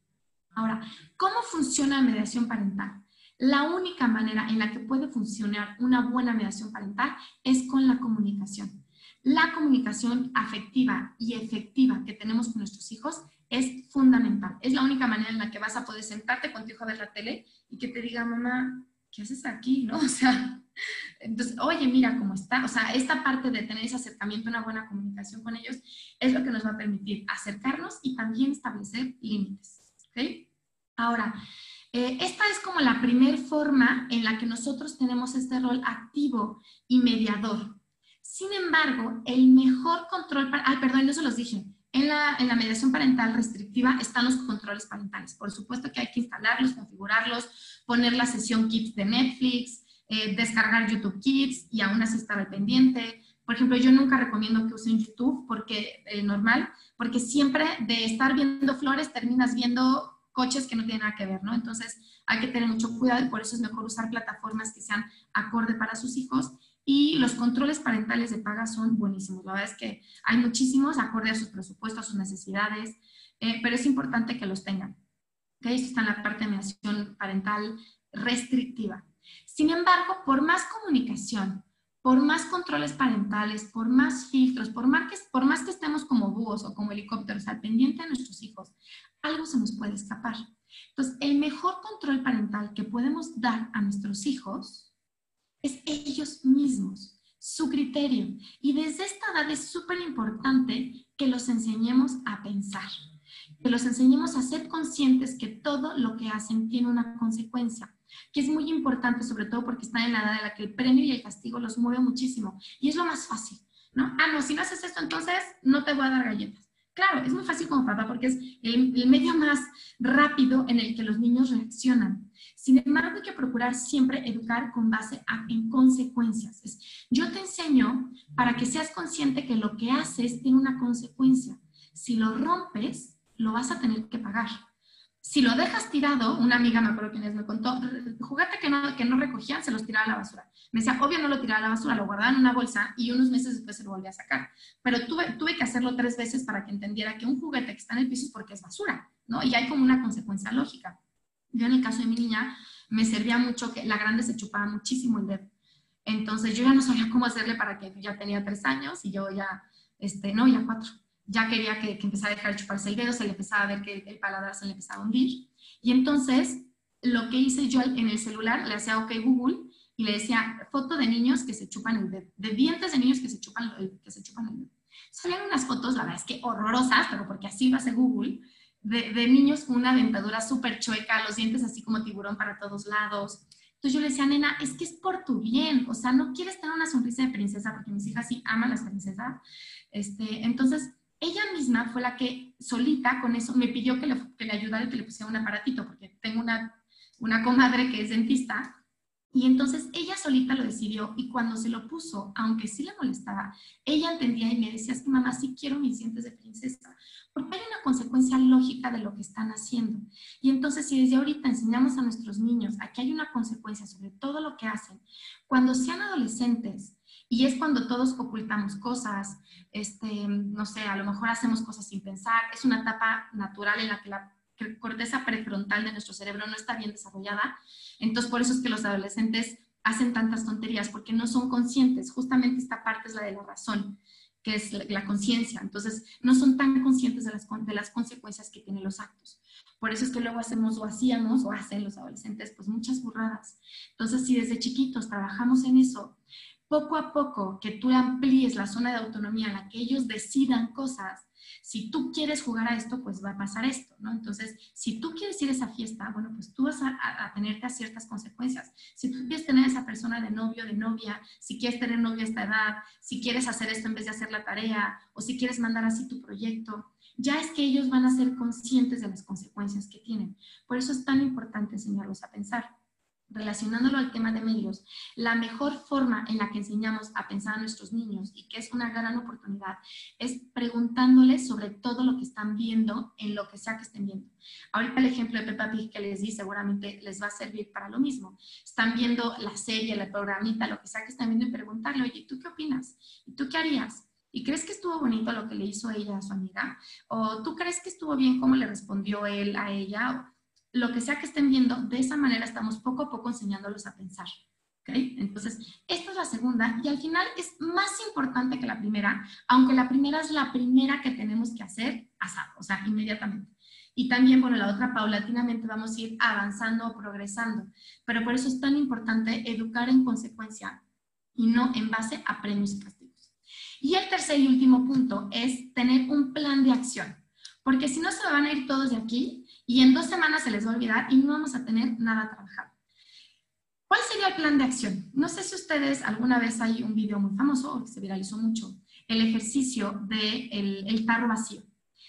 Ahora, ¿cómo funciona la mediación parental? La única manera en la que puede funcionar una buena mediación parental es con la comunicación. La comunicación afectiva y efectiva que tenemos con nuestros hijos es fundamental. Es la única manera en la que vas a poder sentarte con tu hijo a ver la tele y que te diga, mamá, ¿qué haces aquí? ¿No? O sea, entonces, oye, mira cómo está. O sea, esta parte de tener ese acercamiento, una buena comunicación con ellos, es lo que nos va a permitir acercarnos y también establecer límites. ¿Ok? Ahora, eh, esta es como la primer forma en la que nosotros tenemos este rol activo y mediador. Sin embargo, el mejor control, para, ay, perdón, no se los dije, en la, en la, mediación parental restrictiva están los controles parentales. Por supuesto que hay que instalarlos, configurarlos, poner la sesión Kids de Netflix, eh, descargar YouTube Kids y aún así estar al pendiente. Por ejemplo, yo nunca recomiendo que usen YouTube porque eh, normal, porque siempre de estar viendo flores terminas viendo coches que no tienen nada que ver, ¿no? Entonces hay que tener mucho cuidado y por eso es mejor usar plataformas que sean acorde para sus hijos. Y los controles parentales de paga son buenísimos. La verdad es que hay muchísimos acorde a sus presupuestos, a sus necesidades, eh, pero es importante que los tengan. ¿Okay? Esto está en la parte de mediación parental restrictiva. Sin embargo, por más comunicación, por más controles parentales, por más filtros, por más, que, por más que estemos como búhos o como helicópteros al pendiente de nuestros hijos, algo se nos puede escapar. Entonces, el mejor control parental que podemos dar a nuestros hijos es ellos mismos, su criterio. Y desde esta edad es súper importante que los enseñemos a pensar, que los enseñemos a ser conscientes que todo lo que hacen tiene una consecuencia que es muy importante, sobre todo porque están en la edad en la que el premio y el castigo los mueve muchísimo. Y es lo más fácil, ¿no? Ah, no, si no haces esto, entonces no te voy a dar galletas. Claro, es muy fácil como papá porque es el, medio más rápido en el que los niños reaccionan. Sin embargo, hay que procurar siempre educar con base en consecuencias. Es, yo te enseño para que seas consciente que lo que haces tiene una consecuencia. Si lo rompes, lo vas a tener que pagar. Si lo dejas tirado, una amiga me acuerdo quién me contó, juguete que no, que no recogían, se los tiraba a la basura. Me decía, obvio no lo tiraba a la basura, lo guardaba en una bolsa y unos meses después se lo volvía a sacar. Pero tuve, tuve que hacerlo tres veces para que entendiera que un juguete que está en el piso es porque es basura, ¿no? Y hay como una consecuencia lógica. Yo en el caso de mi niña, me servía mucho que la grande se chupaba muchísimo el dedo. Entonces yo ya no sabía cómo hacerle para que ya tenía tres años y yo ya, este, no, ya cuatro ya quería que, empezara a dejar de chuparse el dedo, se le empezaba a ver que el paladar se le empezaba a hundir. Y entonces, lo que hice yo en el celular, le hacía OK Google y le decía foto de niños que se chupan el dedo, de dientes de niños que se chupan, que se chupan el dedo. Salían unas fotos, la verdad es que horrorosas, pero porque así lo hace Google, de, de niños con una dentadura súper chueca, los dientes así como tiburón para todos lados. Entonces yo le decía, nena, es que es por tu bien, o sea, no quieres tener una sonrisa de princesa, porque mis hijas sí aman las princesas. Este, entonces, ella misma fue la que solita con eso me pidió que le, que le ayudara y que le pusiera un aparatito, porque tengo una, una comadre que es dentista. Y entonces ella solita lo decidió y cuando se lo puso, aunque sí le molestaba, ella entendía y me decía, es que mamá, sí quiero mis dientes de princesa, porque hay una consecuencia lógica de lo que están haciendo. Y entonces si desde ahorita enseñamos a nuestros niños a que hay una consecuencia sobre todo lo que hacen, cuando sean adolescentes, y es cuando todos ocultamos cosas, este, no sé, a lo mejor hacemos cosas sin pensar. Es una etapa natural en la que la corteza prefrontal de nuestro cerebro no está bien desarrollada. Entonces, por eso es que los adolescentes hacen tantas tonterías, porque no son conscientes. Justamente esta parte es la de la razón, que es la, conciencia. Entonces, no son tan conscientes de las, de las consecuencias que tienen los actos. Por eso es que luego hacemos o hacíamos o hacen los adolescentes pues muchas burradas. Entonces, si desde chiquitos trabajamos en eso, poco a poco que tú amplíes la zona de autonomía en la que ellos decidan cosas, si tú quieres jugar a esto, pues va a pasar esto, ¿no? Entonces, si tú quieres ir a esa fiesta, bueno, pues tú vas a, a, tenerte a ciertas consecuencias. Si tú quieres tener esa persona de novio, de novia, si quieres tener novio a esta edad, si quieres hacer esto en vez de hacer la tarea, o si quieres mandar así tu proyecto, ya es que ellos van a ser conscientes de las consecuencias que tienen. Por eso es tan importante enseñarlos a pensar relacionándolo al tema de medios, la mejor forma en la que enseñamos a pensar a nuestros niños y que es una gran oportunidad es preguntándoles sobre todo lo que están viendo en lo que sea que estén viendo. Ahorita el ejemplo de Peppa Pig que les di seguramente les va a servir para lo mismo. Están viendo la serie, la programita, lo que sea que están viendo y preguntarle, oye, ¿tú qué opinas? ¿Y tú qué harías? ¿Y crees que estuvo bonito lo que le hizo ella a su amiga? ¿O tú crees que estuvo bien cómo le respondió él a ella? Lo que sea que estén viendo, de esa manera estamos poco a poco enseñándolos a pensar. ¿okay? Entonces, esta es la segunda y al final es más importante que la primera, aunque la primera es la primera que tenemos que hacer asado, o sea, inmediatamente. Y también, bueno, la otra paulatinamente vamos a ir avanzando o progresando, pero por eso es tan importante educar en consecuencia y no en base a premios y castigos. Y el tercer y último punto es tener un plan de acción, porque si no se van a ir todos de aquí y en dos semanas se les va a olvidar y no vamos a tener nada trabajado. ¿Cuál sería el plan de acción? No sé si ustedes alguna vez hay un video muy famoso, que se viralizó mucho, el ejercicio del de tarro vacío.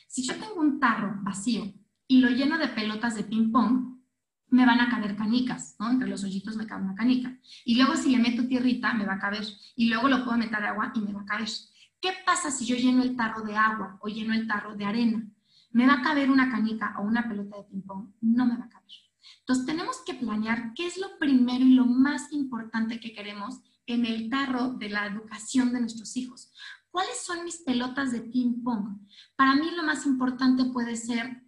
Si yo tengo un tarro vacío y lo lleno de pelotas de ping pong, me van a caber canicas, ¿no? Entre los hoyitos me cabe una canica. Y luego si le meto tierrita, me va a caber. Y luego lo puedo meter agua y me va a caber. ¿Qué pasa si yo lleno el tarro de agua o lleno el tarro de arena? ¿Me va a caber una canica o una pelota de ping-pong? No me va a caber. Entonces tenemos que planear qué es lo primero y lo más importante que queremos en el tarro de la educación de nuestros hijos. ¿Cuáles son mis pelotas de ping-pong? Para mí lo más importante puede ser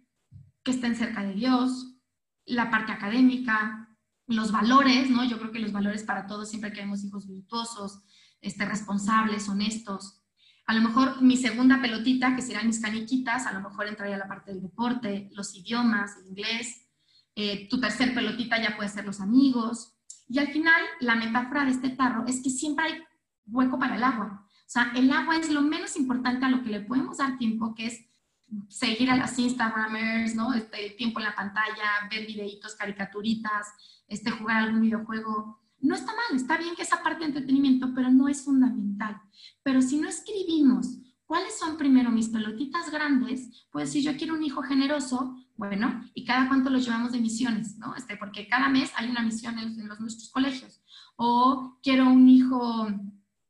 que estén cerca de Dios, la parte académica, los valores, ¿no? Yo creo que los valores para todos, siempre queremos hijos virtuosos, este, responsables, honestos, a lo mejor mi segunda pelotita, que serían mis caniquitas, a lo mejor entraría la parte del deporte, los idiomas, el inglés. Eh, tu tercer pelotita ya puede ser los amigos. Y al final, la metáfora de este tarro es que siempre hay hueco para el agua. O sea, el agua es lo menos importante a lo que le podemos dar tiempo, que es seguir a las Instagramers, ¿no? Este, tiempo en la pantalla, ver videitos, caricaturitas, este, jugar algún videojuego no está mal, está bien que esa parte de entretenimiento, pero no es fundamental. Pero si no escribimos cuáles son primero mis pelotitas grandes, pues si yo quiero un hijo generoso, bueno, y cada cuánto los llevamos de misiones, ¿no? Este, porque cada mes hay una misión en, los, nuestros colegios. O quiero un hijo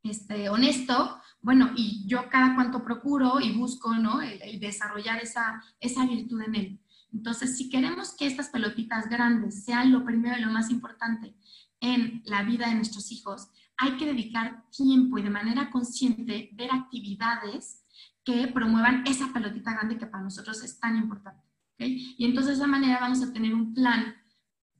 este, honesto, bueno, y yo cada cuánto procuro y busco, ¿no? El, desarrollar esa, esa virtud en él. Entonces, si queremos que estas pelotitas grandes sean lo primero y lo más importante, en la vida de nuestros hijos, hay que dedicar tiempo y de manera consciente ver actividades que promuevan esa pelotita grande que para nosotros es tan importante. Y entonces de esa manera vamos a tener un plan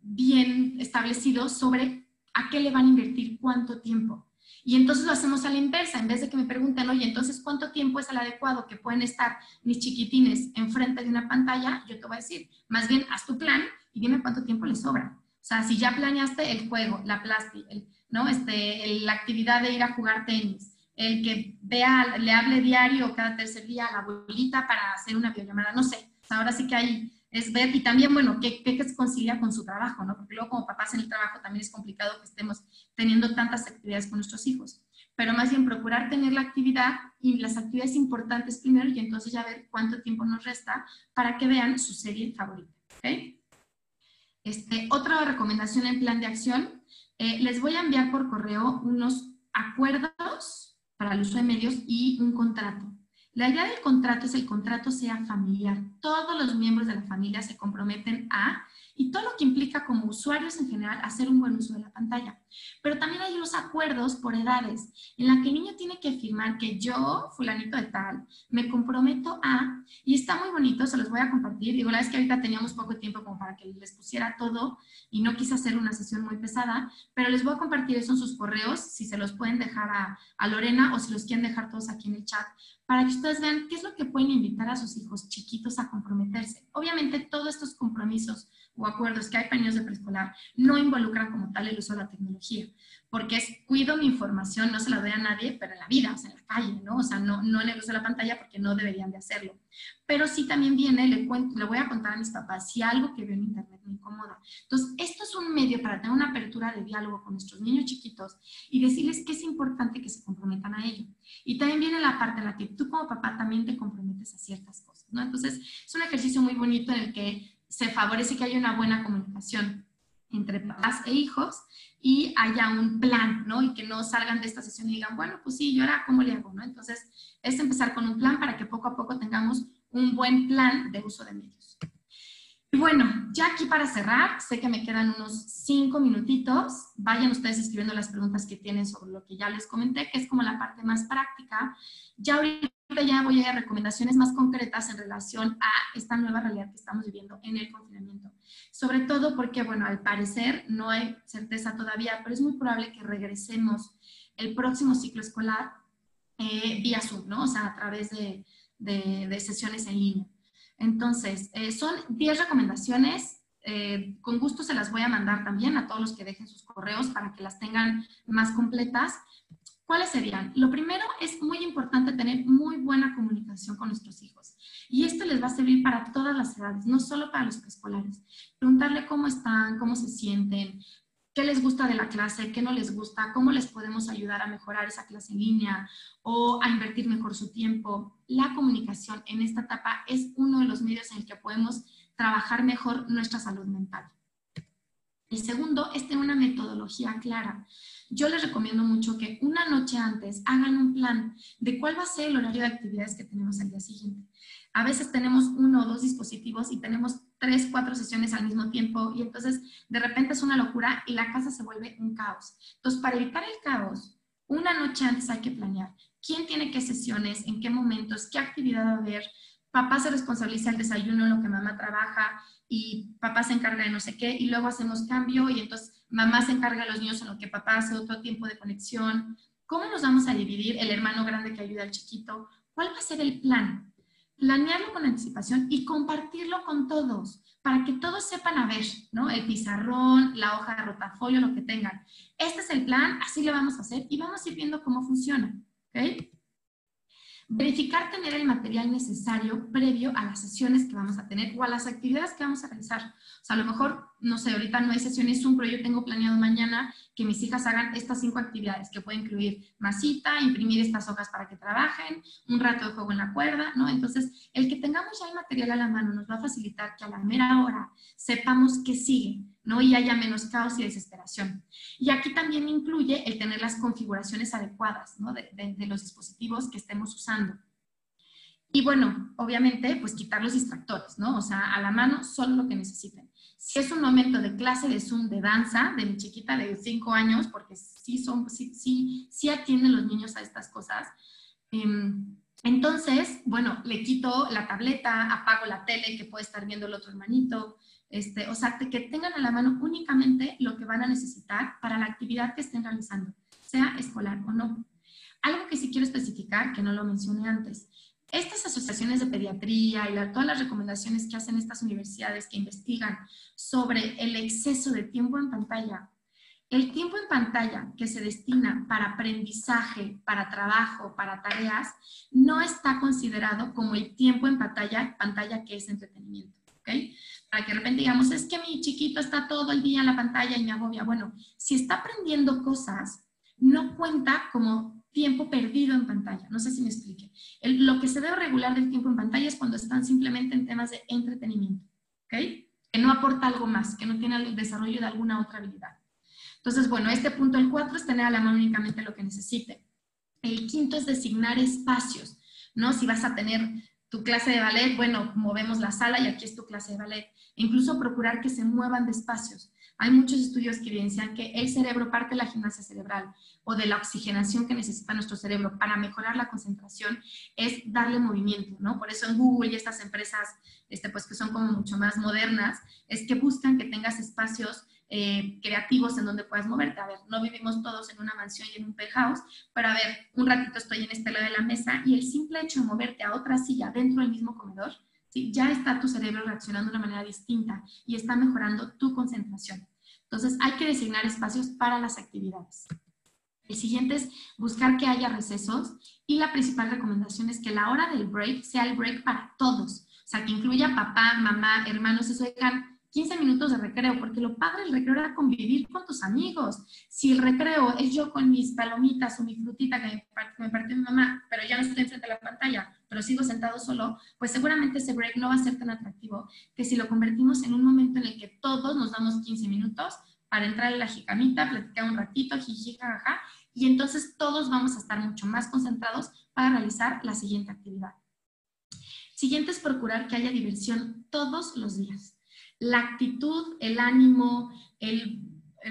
bien establecido sobre a qué le van a invertir cuánto tiempo. Y entonces lo hacemos a la inversa, en vez de que me pregunten, oye, entonces cuánto tiempo es el adecuado que pueden estar mis chiquitines enfrente de una pantalla, yo te voy a decir, más bien haz tu plan y dime cuánto tiempo les sobra. O sea, si ya planeaste el juego, la plástica, ¿no? Este, la actividad de ir a jugar tenis, el que vea, le hable diario cada tercer día a la abuelita para hacer una videollamada, no sé. ahora sí que hay, es ver, y también, bueno, ¿qué, qué se concilia con su trabajo, ¿no? Porque luego como papás en el trabajo también es complicado que estemos teniendo tantas actividades con nuestros hijos. Pero más bien procurar tener la actividad y las actividades importantes primero y entonces ya ver cuánto tiempo nos resta para que vean su serie favorita. ¿okay? Este, otra recomendación en plan de acción, eh, les voy a enviar por correo unos acuerdos para el uso de medios y un contrato. La idea del contrato es el contrato sea familiar. Todos los miembros de la familia se comprometen a y todo lo que implica como usuarios en general hacer un buen uso de la pantalla. Pero también hay unos acuerdos por edades en la que el niño tiene que firmar que yo, fulanito de tal, me comprometo a, y está muy bonito, se los voy a compartir. Digo, la vez que ahorita teníamos poco tiempo como para que les pusiera todo y no quise hacer una sesión muy pesada, pero les voy a compartir eso en sus correos, si se los pueden dejar a, a Lorena o si los quieren dejar todos aquí en el chat, para que ustedes vean qué es lo que pueden invitar a sus hijos chiquitos a comprometerse. Obviamente todos estos compromisos o acuerdos que hay para de preescolar no involucran como tal el uso de la tecnología, porque es cuido mi información, no se la doy a nadie, pero en la vida, o sea, en la calle, ¿no? O sea, no, no en el uso de la pantalla porque no deberían de hacerlo. Pero sí también viene, le, cuento, le voy a contar a mis papás si algo que veo en internet me incomoda. Entonces, esto es un medio para tener una apertura de diálogo con nuestros niños chiquitos y decirles que es importante que se comprometan a ello. Y también viene la parte en la que tú como papá también te comprometes a ciertas cosas, ¿no? Entonces, es un ejercicio muy bonito en el que se favorece que haya una buena comunicación entre papás e hijos y haya un plan, ¿no? Y que no salgan de esta sesión y digan, bueno, pues sí, yo ahora, ¿cómo le hago, no? Entonces, es empezar con un plan para que poco a poco tengamos un buen plan de uso de medios. Y bueno, ya aquí para cerrar, sé que me quedan unos cinco minutitos. Vayan ustedes escribiendo las preguntas que tienen sobre lo que ya les comenté, que es como la parte más práctica. Ya ahorita ya voy a recomendaciones más concretas en relación a esta nueva realidad que estamos viviendo en el confinamiento. Sobre todo porque, bueno, al parecer no hay certeza todavía, pero es muy probable que regresemos el próximo ciclo escolar eh, vía Zoom, ¿no? O sea, a través de, de sesiones en línea. Entonces, eh, son 10 recomendaciones. Eh, con gusto se las voy a mandar también a todos los que dejen sus correos para que las tengan más completas. ¿Cuáles serían? Lo primero es muy importante tener muy buena comunicación con nuestros hijos. Y esto les va a servir para todas las edades, no solo para los preescolares. Preguntarle cómo están, cómo se sienten, qué les gusta de la clase, qué no les gusta, cómo les podemos ayudar a mejorar esa clase en línea o a invertir mejor su tiempo. La comunicación en esta etapa es uno de los medios en el que podemos trabajar mejor nuestra salud mental. El segundo es tener una metodología clara. Yo les recomiendo mucho que una noche antes hagan un plan de cuál va a ser el horario de actividades que tenemos al día siguiente. A veces tenemos uno o dos dispositivos y tenemos tres, cuatro sesiones al mismo tiempo y entonces de repente es una locura y la casa se vuelve un caos. Entonces, para evitar el caos, una noche antes hay que planear quién tiene qué sesiones, en qué momentos, qué actividad va a haber. Papá se responsabiliza el desayuno, lo que mamá trabaja y papá se encarga de no sé qué y luego hacemos cambio y entonces mamá se encarga de los niños en lo que papá hace otro tiempo de conexión. ¿Cómo nos vamos a dividir el hermano grande que ayuda al chiquito? ¿Cuál va a ser el plan? planearlo con anticipación y compartirlo con todos, para que todos sepan a ver, ¿no? El pizarrón, la hoja de rotafolio, lo que tengan. Este es el plan, así lo vamos a hacer y vamos a ir viendo cómo funciona, ¿ok? Verificar tener el material necesario previo a las sesiones que vamos a tener o a las actividades que vamos a realizar. O sea, a lo mejor, no sé, ahorita no hay sesiones Zoom, pero yo tengo planeado mañana que mis hijas hagan estas cinco actividades, que pueden incluir masita, imprimir estas hojas para que trabajen, un rato de juego en la cuerda, ¿no? Entonces, el que tengamos ya el material a la mano nos va a facilitar que a la mera hora sepamos qué sigue, ¿no? Y haya menos caos y desesperación. Y aquí también incluye el tener las configuraciones adecuadas, ¿no? De, de, los dispositivos que estemos usando. Y bueno, obviamente, pues quitar los distractores, ¿no? O sea, a la mano solo lo que necesiten. Si es un momento de clase de Zoom de danza de mi chiquita de 5 años, porque sí, son, sí, sí, sí atienden los niños a estas cosas, em, entonces, bueno, le quito la tableta, apago la tele que puede estar viendo el otro hermanito, este, o sea, que tengan a la mano únicamente lo que van a necesitar para la actividad que estén realizando, sea escolar o no. Algo que sí quiero especificar, que no lo mencioné antes, estas asociaciones de pediatría y todas las recomendaciones que hacen estas universidades que investigan sobre el exceso de tiempo en pantalla, el tiempo en pantalla que se destina para aprendizaje, para trabajo, para tareas, no está considerado como el tiempo en pantalla, pantalla que es entretenimiento. ¿okay? Para que de repente digamos, es que mi chiquito está todo el día en la pantalla y me agobia. Bueno, si está aprendiendo cosas, no cuenta como tiempo perdido en pantalla. No sé si me explique. lo que se debe regular del tiempo en pantalla es cuando están simplemente en temas de entretenimiento, ¿ok? Que no aporta algo más, que no tiene el desarrollo de alguna otra habilidad. Entonces, bueno, este punto, el 4, es tener a la mano únicamente lo que necesite. El quinto es designar espacios, ¿no? Si vas a tener tu clase de ballet, bueno, movemos la sala y aquí es tu clase de ballet. E incluso procurar que se muevan de espacios. Hay muchos estudios que evidencian que el cerebro, parte de la gimnasia cerebral o de la oxigenación que necesita nuestro cerebro para mejorar la concentración, es darle movimiento, ¿no? Por eso en Google y estas empresas, este, pues que son como mucho más modernas, es que buscan que tengas espacios eh, creativos en donde puedas moverte. A ver, no vivimos todos en una mansión y en un penthouse, pero a ver, un ratito estoy en este lado de la mesa y el simple hecho de moverte a otra silla dentro del mismo comedor ¿sí? ya está tu cerebro reaccionando de una manera distinta y está mejorando tu concentración. Entonces, hay que designar espacios para las actividades. El siguiente es buscar que haya recesos y la principal recomendación es que la hora del break sea el break para todos. O sea, que incluya papá, mamá, hermanos, eso dejan 15 minutos de recreo, porque lo padre del recreo era convivir con tus amigos. Si el recreo es yo con mis palomitas o mi frutita que me partió mi mamá, pero ya no estoy enfrente de la pantalla, pero sigo sentado solo, pues seguramente ese break no va a ser tan atractivo que si lo convertimos en un momento en el que todos nos damos 15 minutos para entrar en la jicamita, platicar un ratito, jiji, jajaja, y entonces todos vamos a estar mucho más concentrados para realizar la siguiente actividad. Siguiente es procurar que haya diversión todos los días la actitud, el ánimo, el,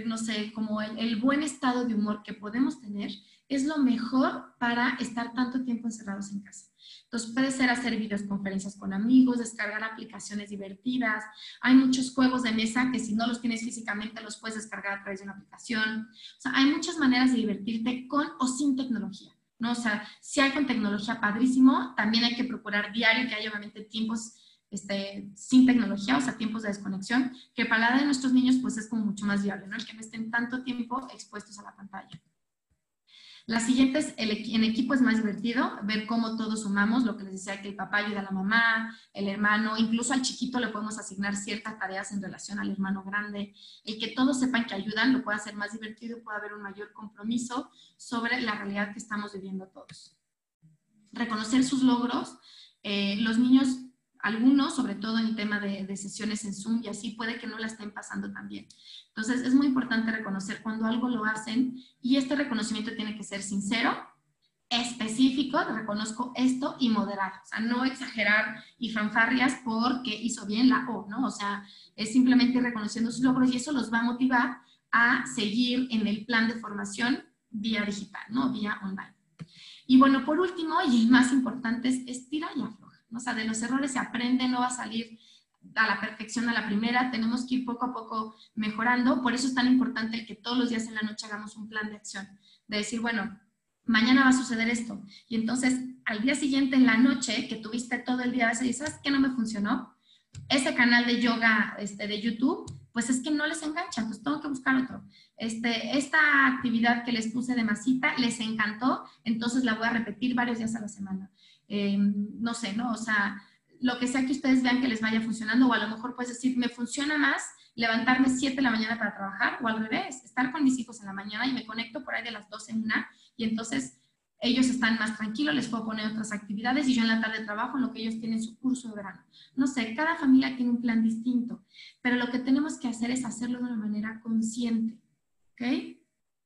no sé, como el, buen estado de humor que podemos tener es lo mejor para estar tanto tiempo encerrados en casa. Entonces puede ser hacer videoconferencias con amigos, descargar aplicaciones divertidas. Hay muchos juegos de mesa que si no los tienes físicamente los puedes descargar a través de una aplicación. O sea, hay muchas maneras de divertirte con o sin tecnología. ¿no? O sea, si hay con tecnología padrísimo, también hay que procurar diario que haya obviamente tiempos este, sin tecnología, o sea, tiempos de desconexión, que para la edad de nuestros niños pues es como mucho más viable, ¿no? El que no estén tanto tiempo expuestos a la pantalla. La siguiente es, el, en equipo es más divertido, ver cómo todos sumamos, lo que les decía, que el papá ayuda a la mamá, el hermano, incluso al chiquito le podemos asignar ciertas tareas en relación al hermano grande. El que todos sepan que ayudan lo puede hacer más divertido, puede haber un mayor compromiso sobre la realidad que estamos viviendo todos. Reconocer sus logros. Eh, los niños algunos, sobre todo en tema de, sesiones en Zoom y así, puede que no la estén pasando tan bien. Entonces, es muy importante reconocer cuando algo lo hacen y este reconocimiento tiene que ser sincero, específico, reconozco esto y moderado. O sea, no exagerar y fanfarrias porque hizo bien la O, ¿no? O sea, es simplemente reconociendo sus logros y eso los va a motivar a seguir en el plan de formación vía digital, ¿no? Vía online. Y bueno, por último, y el más importante es estira y afloja. O sea, de los errores se aprende, no va a salir a la perfección a la primera, tenemos que ir poco a poco mejorando, por eso es tan importante que todos los días en la noche hagamos un plan de acción, de decir, bueno, mañana va a suceder esto, y entonces al día siguiente en la noche que tuviste todo el día, vas a decir, ¿sabes qué no me funcionó? Ese canal de yoga este, de YouTube, pues es que no les engancha, entonces tengo que buscar otro. Este, esta actividad que les puse de masita les encantó, entonces la voy a repetir varios días a la semana. Eh, no sé, ¿no? O sea, lo que sea que ustedes vean que les vaya funcionando, o a lo mejor puedes decir, me funciona más levantarme 7 de la mañana para trabajar, o al revés, estar con mis hijos en la mañana y me conecto por ahí de las 12 en una, y entonces ellos están más tranquilos, les puedo poner otras actividades y yo en la tarde trabajo en lo que ellos tienen su curso de verano. No sé, cada familia tiene un plan distinto, pero lo que tenemos que hacer es hacerlo de una manera consciente, ¿ok?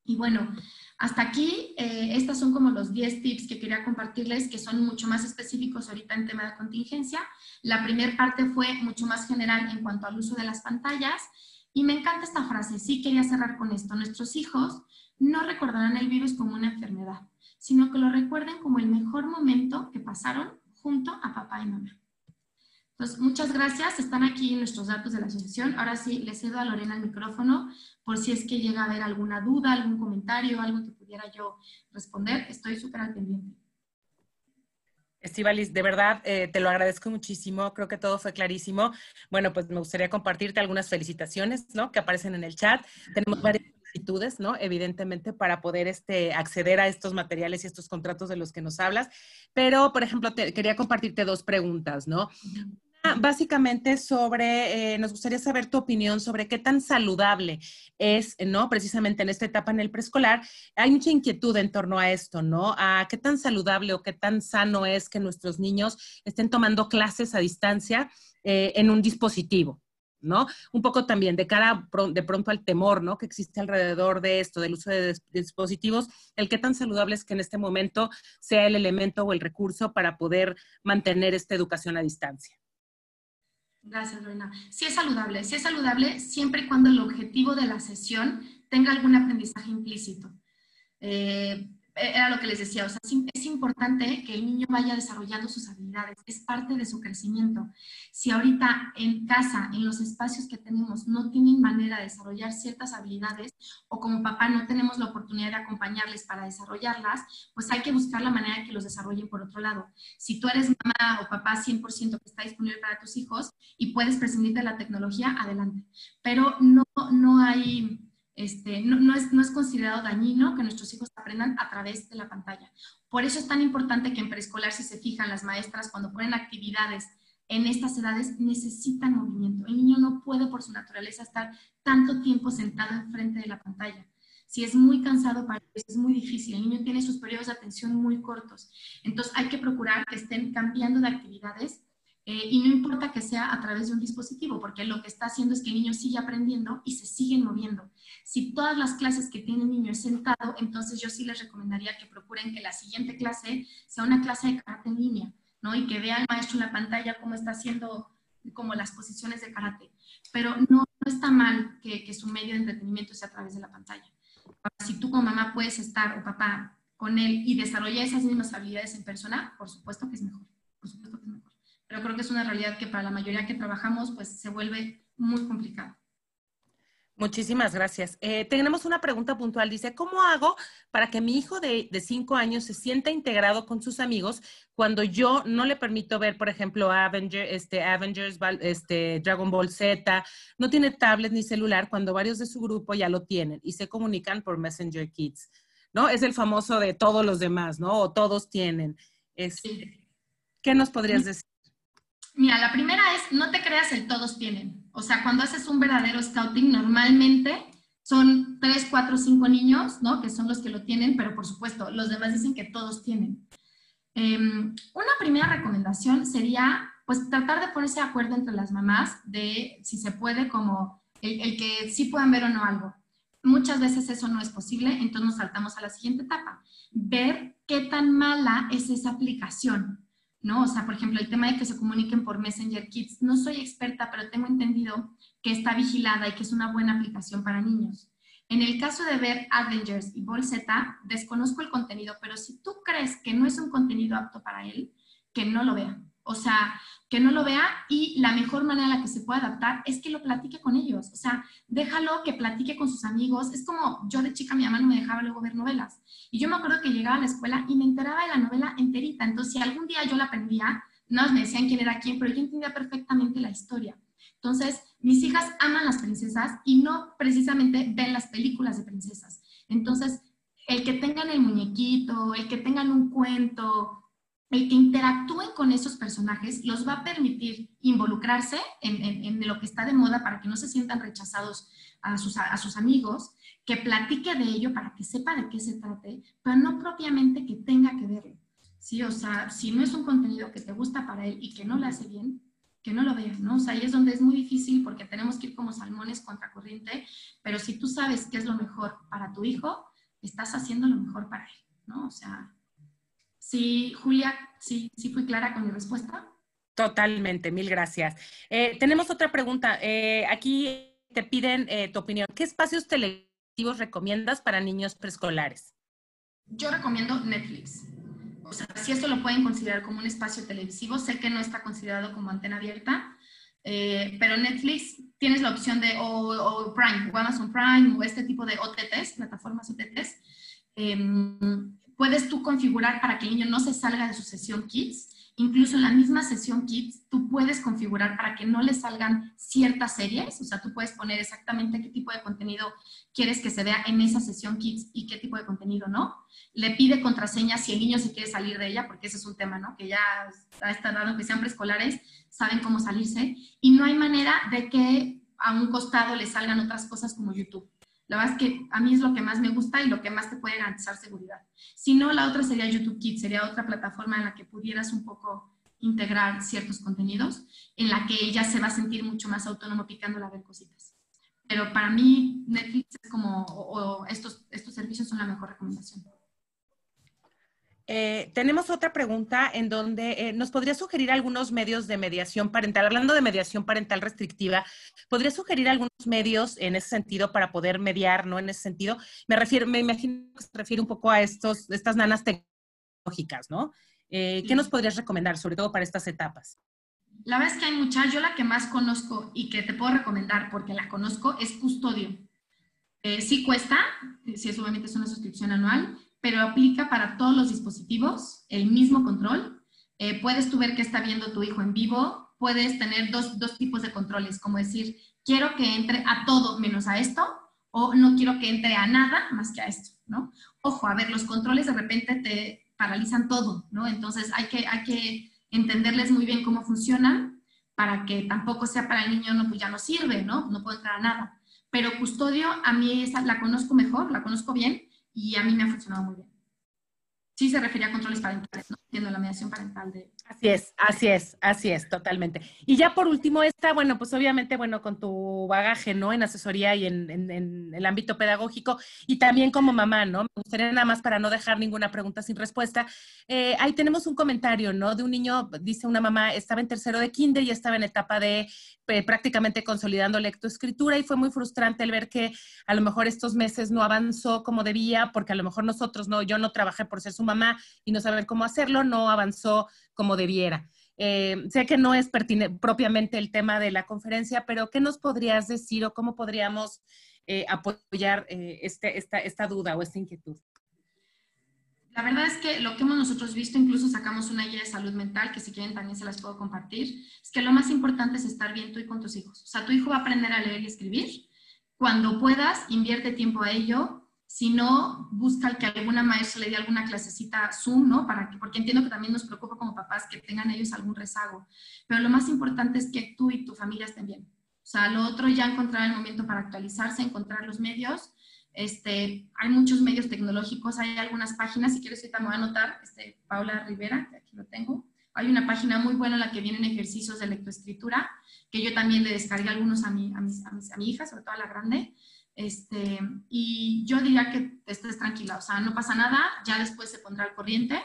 Y bueno, hasta aquí, eh, estas son como los 10 tips que quería compartirles, que son mucho más específicos ahorita en tema de contingencia. La primera parte fue mucho más general en cuanto al uso de las pantallas. Y me encanta esta frase, sí quería cerrar con esto. Nuestros hijos no recordarán el virus como una enfermedad, sino que lo recuerden como el mejor momento que pasaron junto a papá y mamá. Entonces, muchas gracias. Están aquí nuestros datos de la asociación. Ahora sí, le cedo a Lorena el micrófono por si es que llega a haber alguna duda, algún comentario, algo que pudiera yo responder. Estoy súper al pendiente. Estivalis, de verdad eh, te lo agradezco muchísimo, creo que todo fue clarísimo. Bueno, pues me gustaría compartirte algunas felicitaciones, ¿no? Que aparecen en el chat. Tenemos varias solicitudes, ¿no? Evidentemente, para poder este, acceder a estos materiales y estos contratos de los que nos hablas. Pero, por ejemplo, te, quería compartirte dos preguntas, ¿no? Básicamente sobre, eh, nos gustaría saber tu opinión sobre qué tan saludable es, ¿no? Precisamente en esta etapa en el preescolar, hay mucha inquietud en torno a esto, ¿no? A qué tan saludable o qué tan sano es que nuestros niños estén tomando clases a distancia eh, en un dispositivo. ¿no? Un poco también de cara de pronto al temor, ¿no? Que existe alrededor de esto, del uso de dispositivos, el qué tan saludable es que en este momento sea el elemento o el recurso para poder mantener esta educación a distancia. Gracias, Lorena. Sí es saludable, sí es saludable siempre y cuando el objetivo de la sesión tenga algún aprendizaje implícito. Eh, era lo que les decía, es importante que el niño vaya desarrollando sus habilidades, es parte de su crecimiento. Si ahorita en casa, en los espacios que tenemos, no tienen manera de desarrollar ciertas habilidades o como papá no tenemos la oportunidad de acompañarles para desarrollarlas, pues hay que buscar la manera de que los desarrollen por otro lado. Si tú eres mamá o papá 100% que está disponible para tus hijos y puedes prescindir de la tecnología, adelante. Pero no, no hay este, no, es, no es considerado dañino que nuestros hijos aprendan a través de la pantalla. Por eso es tan importante que en preescolar, si se fijan las maestras, cuando ponen actividades en estas edades, necesitan movimiento. El niño no puede por su naturaleza estar tanto tiempo sentado enfrente de la pantalla. Si es muy cansado para ellos, es muy difícil. El niño tiene sus periodos de atención muy cortos. Entonces hay que procurar que estén cambiando de actividades eh, y no importa que sea a través de un dispositivo, porque lo que está haciendo es que el niño sigue aprendiendo y se siguen moviendo. Si todas las clases que tiene el niño es sentado, entonces yo sí les recomendaría que procuren que la siguiente clase sea una clase de karate en línea, ¿no? Y que vea al maestro en la pantalla cómo está haciendo como las posiciones de karate. Pero no, está mal que, que, su medio de entretenimiento sea a través de la pantalla. Si tú como mamá puedes estar o papá con él y desarrollar esas mismas habilidades en persona, por supuesto que es mejor. Por supuesto que es mejor pero creo que es una realidad que para la mayoría que trabajamos pues se vuelve muy complicado. Muchísimas gracias. Eh, tenemos una pregunta puntual. Dice, ¿cómo hago para que mi hijo de, cinco años se sienta integrado con sus amigos cuando yo no le permito ver, por ejemplo, Avenger, este, Avengers, este, Dragon Ball Z, no tiene tablet ni celular cuando varios de su grupo ya lo tienen y se comunican por Messenger Kids? ¿No? Es el famoso de todos los demás, ¿no? O todos tienen. Este, ¿Qué nos podrías decir? Mira, la primera es, no te creas el todos tienen. O sea, cuando haces un verdadero scouting, normalmente son tres, cuatro, cinco niños, ¿no? Que son los que lo tienen, pero por supuesto, los demás dicen que todos tienen. Em, una primera recomendación sería, pues, tratar de ponerse de acuerdo entre las mamás de si se puede, como el, el que sí puedan ver o no algo. Muchas veces eso no es posible, entonces nos saltamos a la siguiente etapa. Ver qué tan mala es esa aplicación. ¿No? O sea, por ejemplo, el tema de que se comuniquen por Messenger Kids, no soy experta, pero tengo entendido que está vigilada y que es una buena aplicación para niños. En el caso de ver Avengers y Bolseta, desconozco el contenido, pero si tú crees que no es un contenido apto para él, que no lo vea. O sea, que no lo vea y la mejor manera en la que se puede adaptar es que lo platique con ellos. O sea, déjalo que platique con sus amigos. Es como yo de chica, mi mamá no me dejaba luego ver novelas. Y yo me acuerdo que llegaba a la escuela y me enteraba de la novela enterita. Entonces, si algún día yo la aprendía, no me decían quién era quién, pero yo entendía perfectamente la historia. Entonces, mis hijas aman las princesas y no precisamente ven las películas de princesas. Entonces, el que tengan el muñequito, el que tengan un cuento, el que interactúen con esos personajes los va a permitir involucrarse en, lo que está de moda para que no se sientan rechazados a sus, a sus, amigos, que platique de ello para que sepa de qué se trate, pero no propiamente que tenga que verlo. ¿sí? O sea, si no es un contenido que te gusta para él y que no le hace bien, que no lo vea, ¿no? O sea, ahí es donde es muy difícil porque tenemos que ir como salmones contra corriente, pero si tú sabes qué es lo mejor para tu hijo, estás haciendo lo mejor para él, ¿no? O sea, Sí, Julia, sí, sí fui clara con mi respuesta. Totalmente, mil gracias. Eh, tenemos otra pregunta. Eh, aquí te piden eh, tu opinión. ¿Qué espacios televisivos recomiendas para niños preescolares? Yo recomiendo Netflix. O sea, si esto lo pueden considerar como un espacio televisivo, sé que no está considerado como antena abierta, pero Netflix tienes la opción de o, o, Prime, o Amazon Prime, o este tipo de OTTs, plataformas OTTs. Puedes tú configurar para que el niño no se salga de su sesión Kids. Incluso en la misma sesión Kids, tú puedes configurar para que no le salgan ciertas series. O sea, tú puedes poner exactamente qué tipo de contenido quieres que se vea en esa sesión Kids y qué tipo de contenido no. Le pide contraseña si el niño se quiere salir de ella, porque ese es un tema, ¿no? Que ya está dado, que sean preescolares, saben cómo salirse. Y no hay manera de que a un costado le salgan otras cosas como YouTube. La verdad es que a mí es lo que más me gusta y lo que más te puede garantizar seguridad. Si no, la otra sería YouTube Kids, sería otra plataforma en la que pudieras un poco integrar ciertos contenidos, en la que ella se va a sentir mucho más autónomo picándola a ver cositas. Pero para mí Netflix es como, o, estos, estos servicios son la mejor recomendación. Eh, tenemos otra pregunta en donde eh, nos podría sugerir algunos medios de mediación parental, hablando de mediación parental restrictiva, ¿podría sugerir algunos medios en ese sentido para poder mediar, no en ese sentido? Me refiero, me imagino que se refiere un poco a estos, estas nanas tecnológicas, ¿no? Eh, ¿Qué nos podrías recomendar, sobre todo para estas etapas? La verdad es que hay muchas, yo la que más conozco y que te puedo recomendar porque la conozco es custodio. sí cuesta, sí es obviamente es una suscripción anual, pero aplica para todos los dispositivos el mismo control. Eh, puedes tú ver que está viendo tu hijo en vivo, puedes tener dos, dos tipos de controles, como decir, quiero que entre a todo menos a esto, o no quiero que entre a nada más que a esto, ¿no? Ojo, a ver, los controles de repente te paralizan todo, ¿no? Entonces hay que, hay que entenderles muy bien cómo funcionan para que tampoco sea para el niño, no, pues ya no sirve, ¿no? No puede entrar a nada. Pero custodio, a mí esa la conozco mejor, la conozco bien, y a mí me ha funcionado muy bien. Sí se refería a controles parentales, ¿no? La mediación parental de... Así es, así es, así es, totalmente. Y ya por último, esta, bueno, pues obviamente, bueno, con tu bagaje, ¿no? En asesoría y en, en, el ámbito pedagógico y también como mamá, ¿no? Me gustaría nada más para no dejar ninguna pregunta sin respuesta. Eh, ahí tenemos un comentario, ¿no? De un niño, dice una mamá, estaba en tercero de kinder y estaba en etapa de eh, prácticamente consolidando lectoescritura y fue muy frustrante el ver que a lo mejor estos meses no avanzó como debía, porque a lo mejor nosotros, no, yo no trabajé por ser su mamá y no saber cómo hacerlo, no avanzó como debiera. Eh, sé que no es propiamente el tema de la conferencia, pero ¿qué nos podrías decir o cómo podríamos eh, apoyar eh, este, esta, esta duda o esta inquietud? La verdad es que lo que hemos nosotros visto, incluso sacamos una guía de salud mental, que si quieren también se las puedo compartir, es que lo más importante es estar bien tú y con tus hijos. O sea, tu hijo va a aprender a leer y escribir. Cuando puedas, invierte tiempo a ello, si no, busca que alguna maestra le dé alguna clasecita Zoom, ¿no? Para que, porque entiendo que también nos preocupa como papás que tengan ellos algún rezago. Pero lo más importante es que tú y tu familia estén bien. O sea, lo otro ya encontrar el momento para actualizarse, encontrar los medios. Este, hay muchos medios tecnológicos, hay algunas páginas, si quieres ahorita me voy a anotar, este, Paula Rivera, que aquí lo tengo. Hay una página muy buena en la que vienen ejercicios de lectoescritura, que yo también le descargué algunos a mi, a, a mi hija, sobre todo a la grande este, y yo diría que estés tranquila, o sea, no pasa nada, ya después se pondrá al corriente,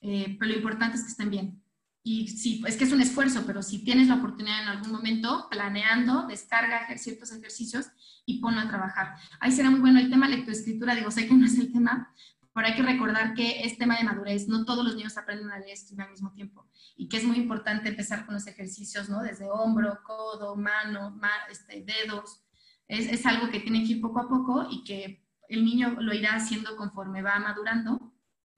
eh, pero lo importante es que estén bien. Y sí, es que es un esfuerzo, pero si tienes la oportunidad en algún momento, planeando, descarga ciertos ejercicios y ponlo a trabajar. Ahí será muy bueno el tema lectoescritura, digo, sé que no es el tema, pero hay que recordar que es tema de madurez, no todos los niños aprenden a leer y al mismo tiempo, y que es muy importante empezar con los ejercicios, ¿no? Desde hombro, codo, mano, este, dedos, es, algo que tiene que ir poco a poco y que el niño lo irá haciendo conforme va madurando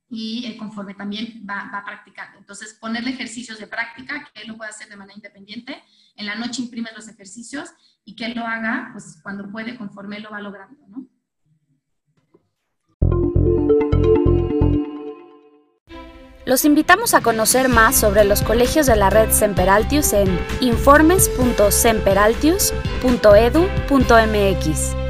y eh, conforme también va, va, practicando. Entonces, ponerle ejercicios de práctica, que él lo pueda hacer de manera independiente. En la noche imprimes los ejercicios y que él lo haga pues, cuando puede, conforme lo va logrando, ¿no? Los invitamos a conocer más sobre los colegios de la red Semperaltius en informes.semperaltius.edu.mx.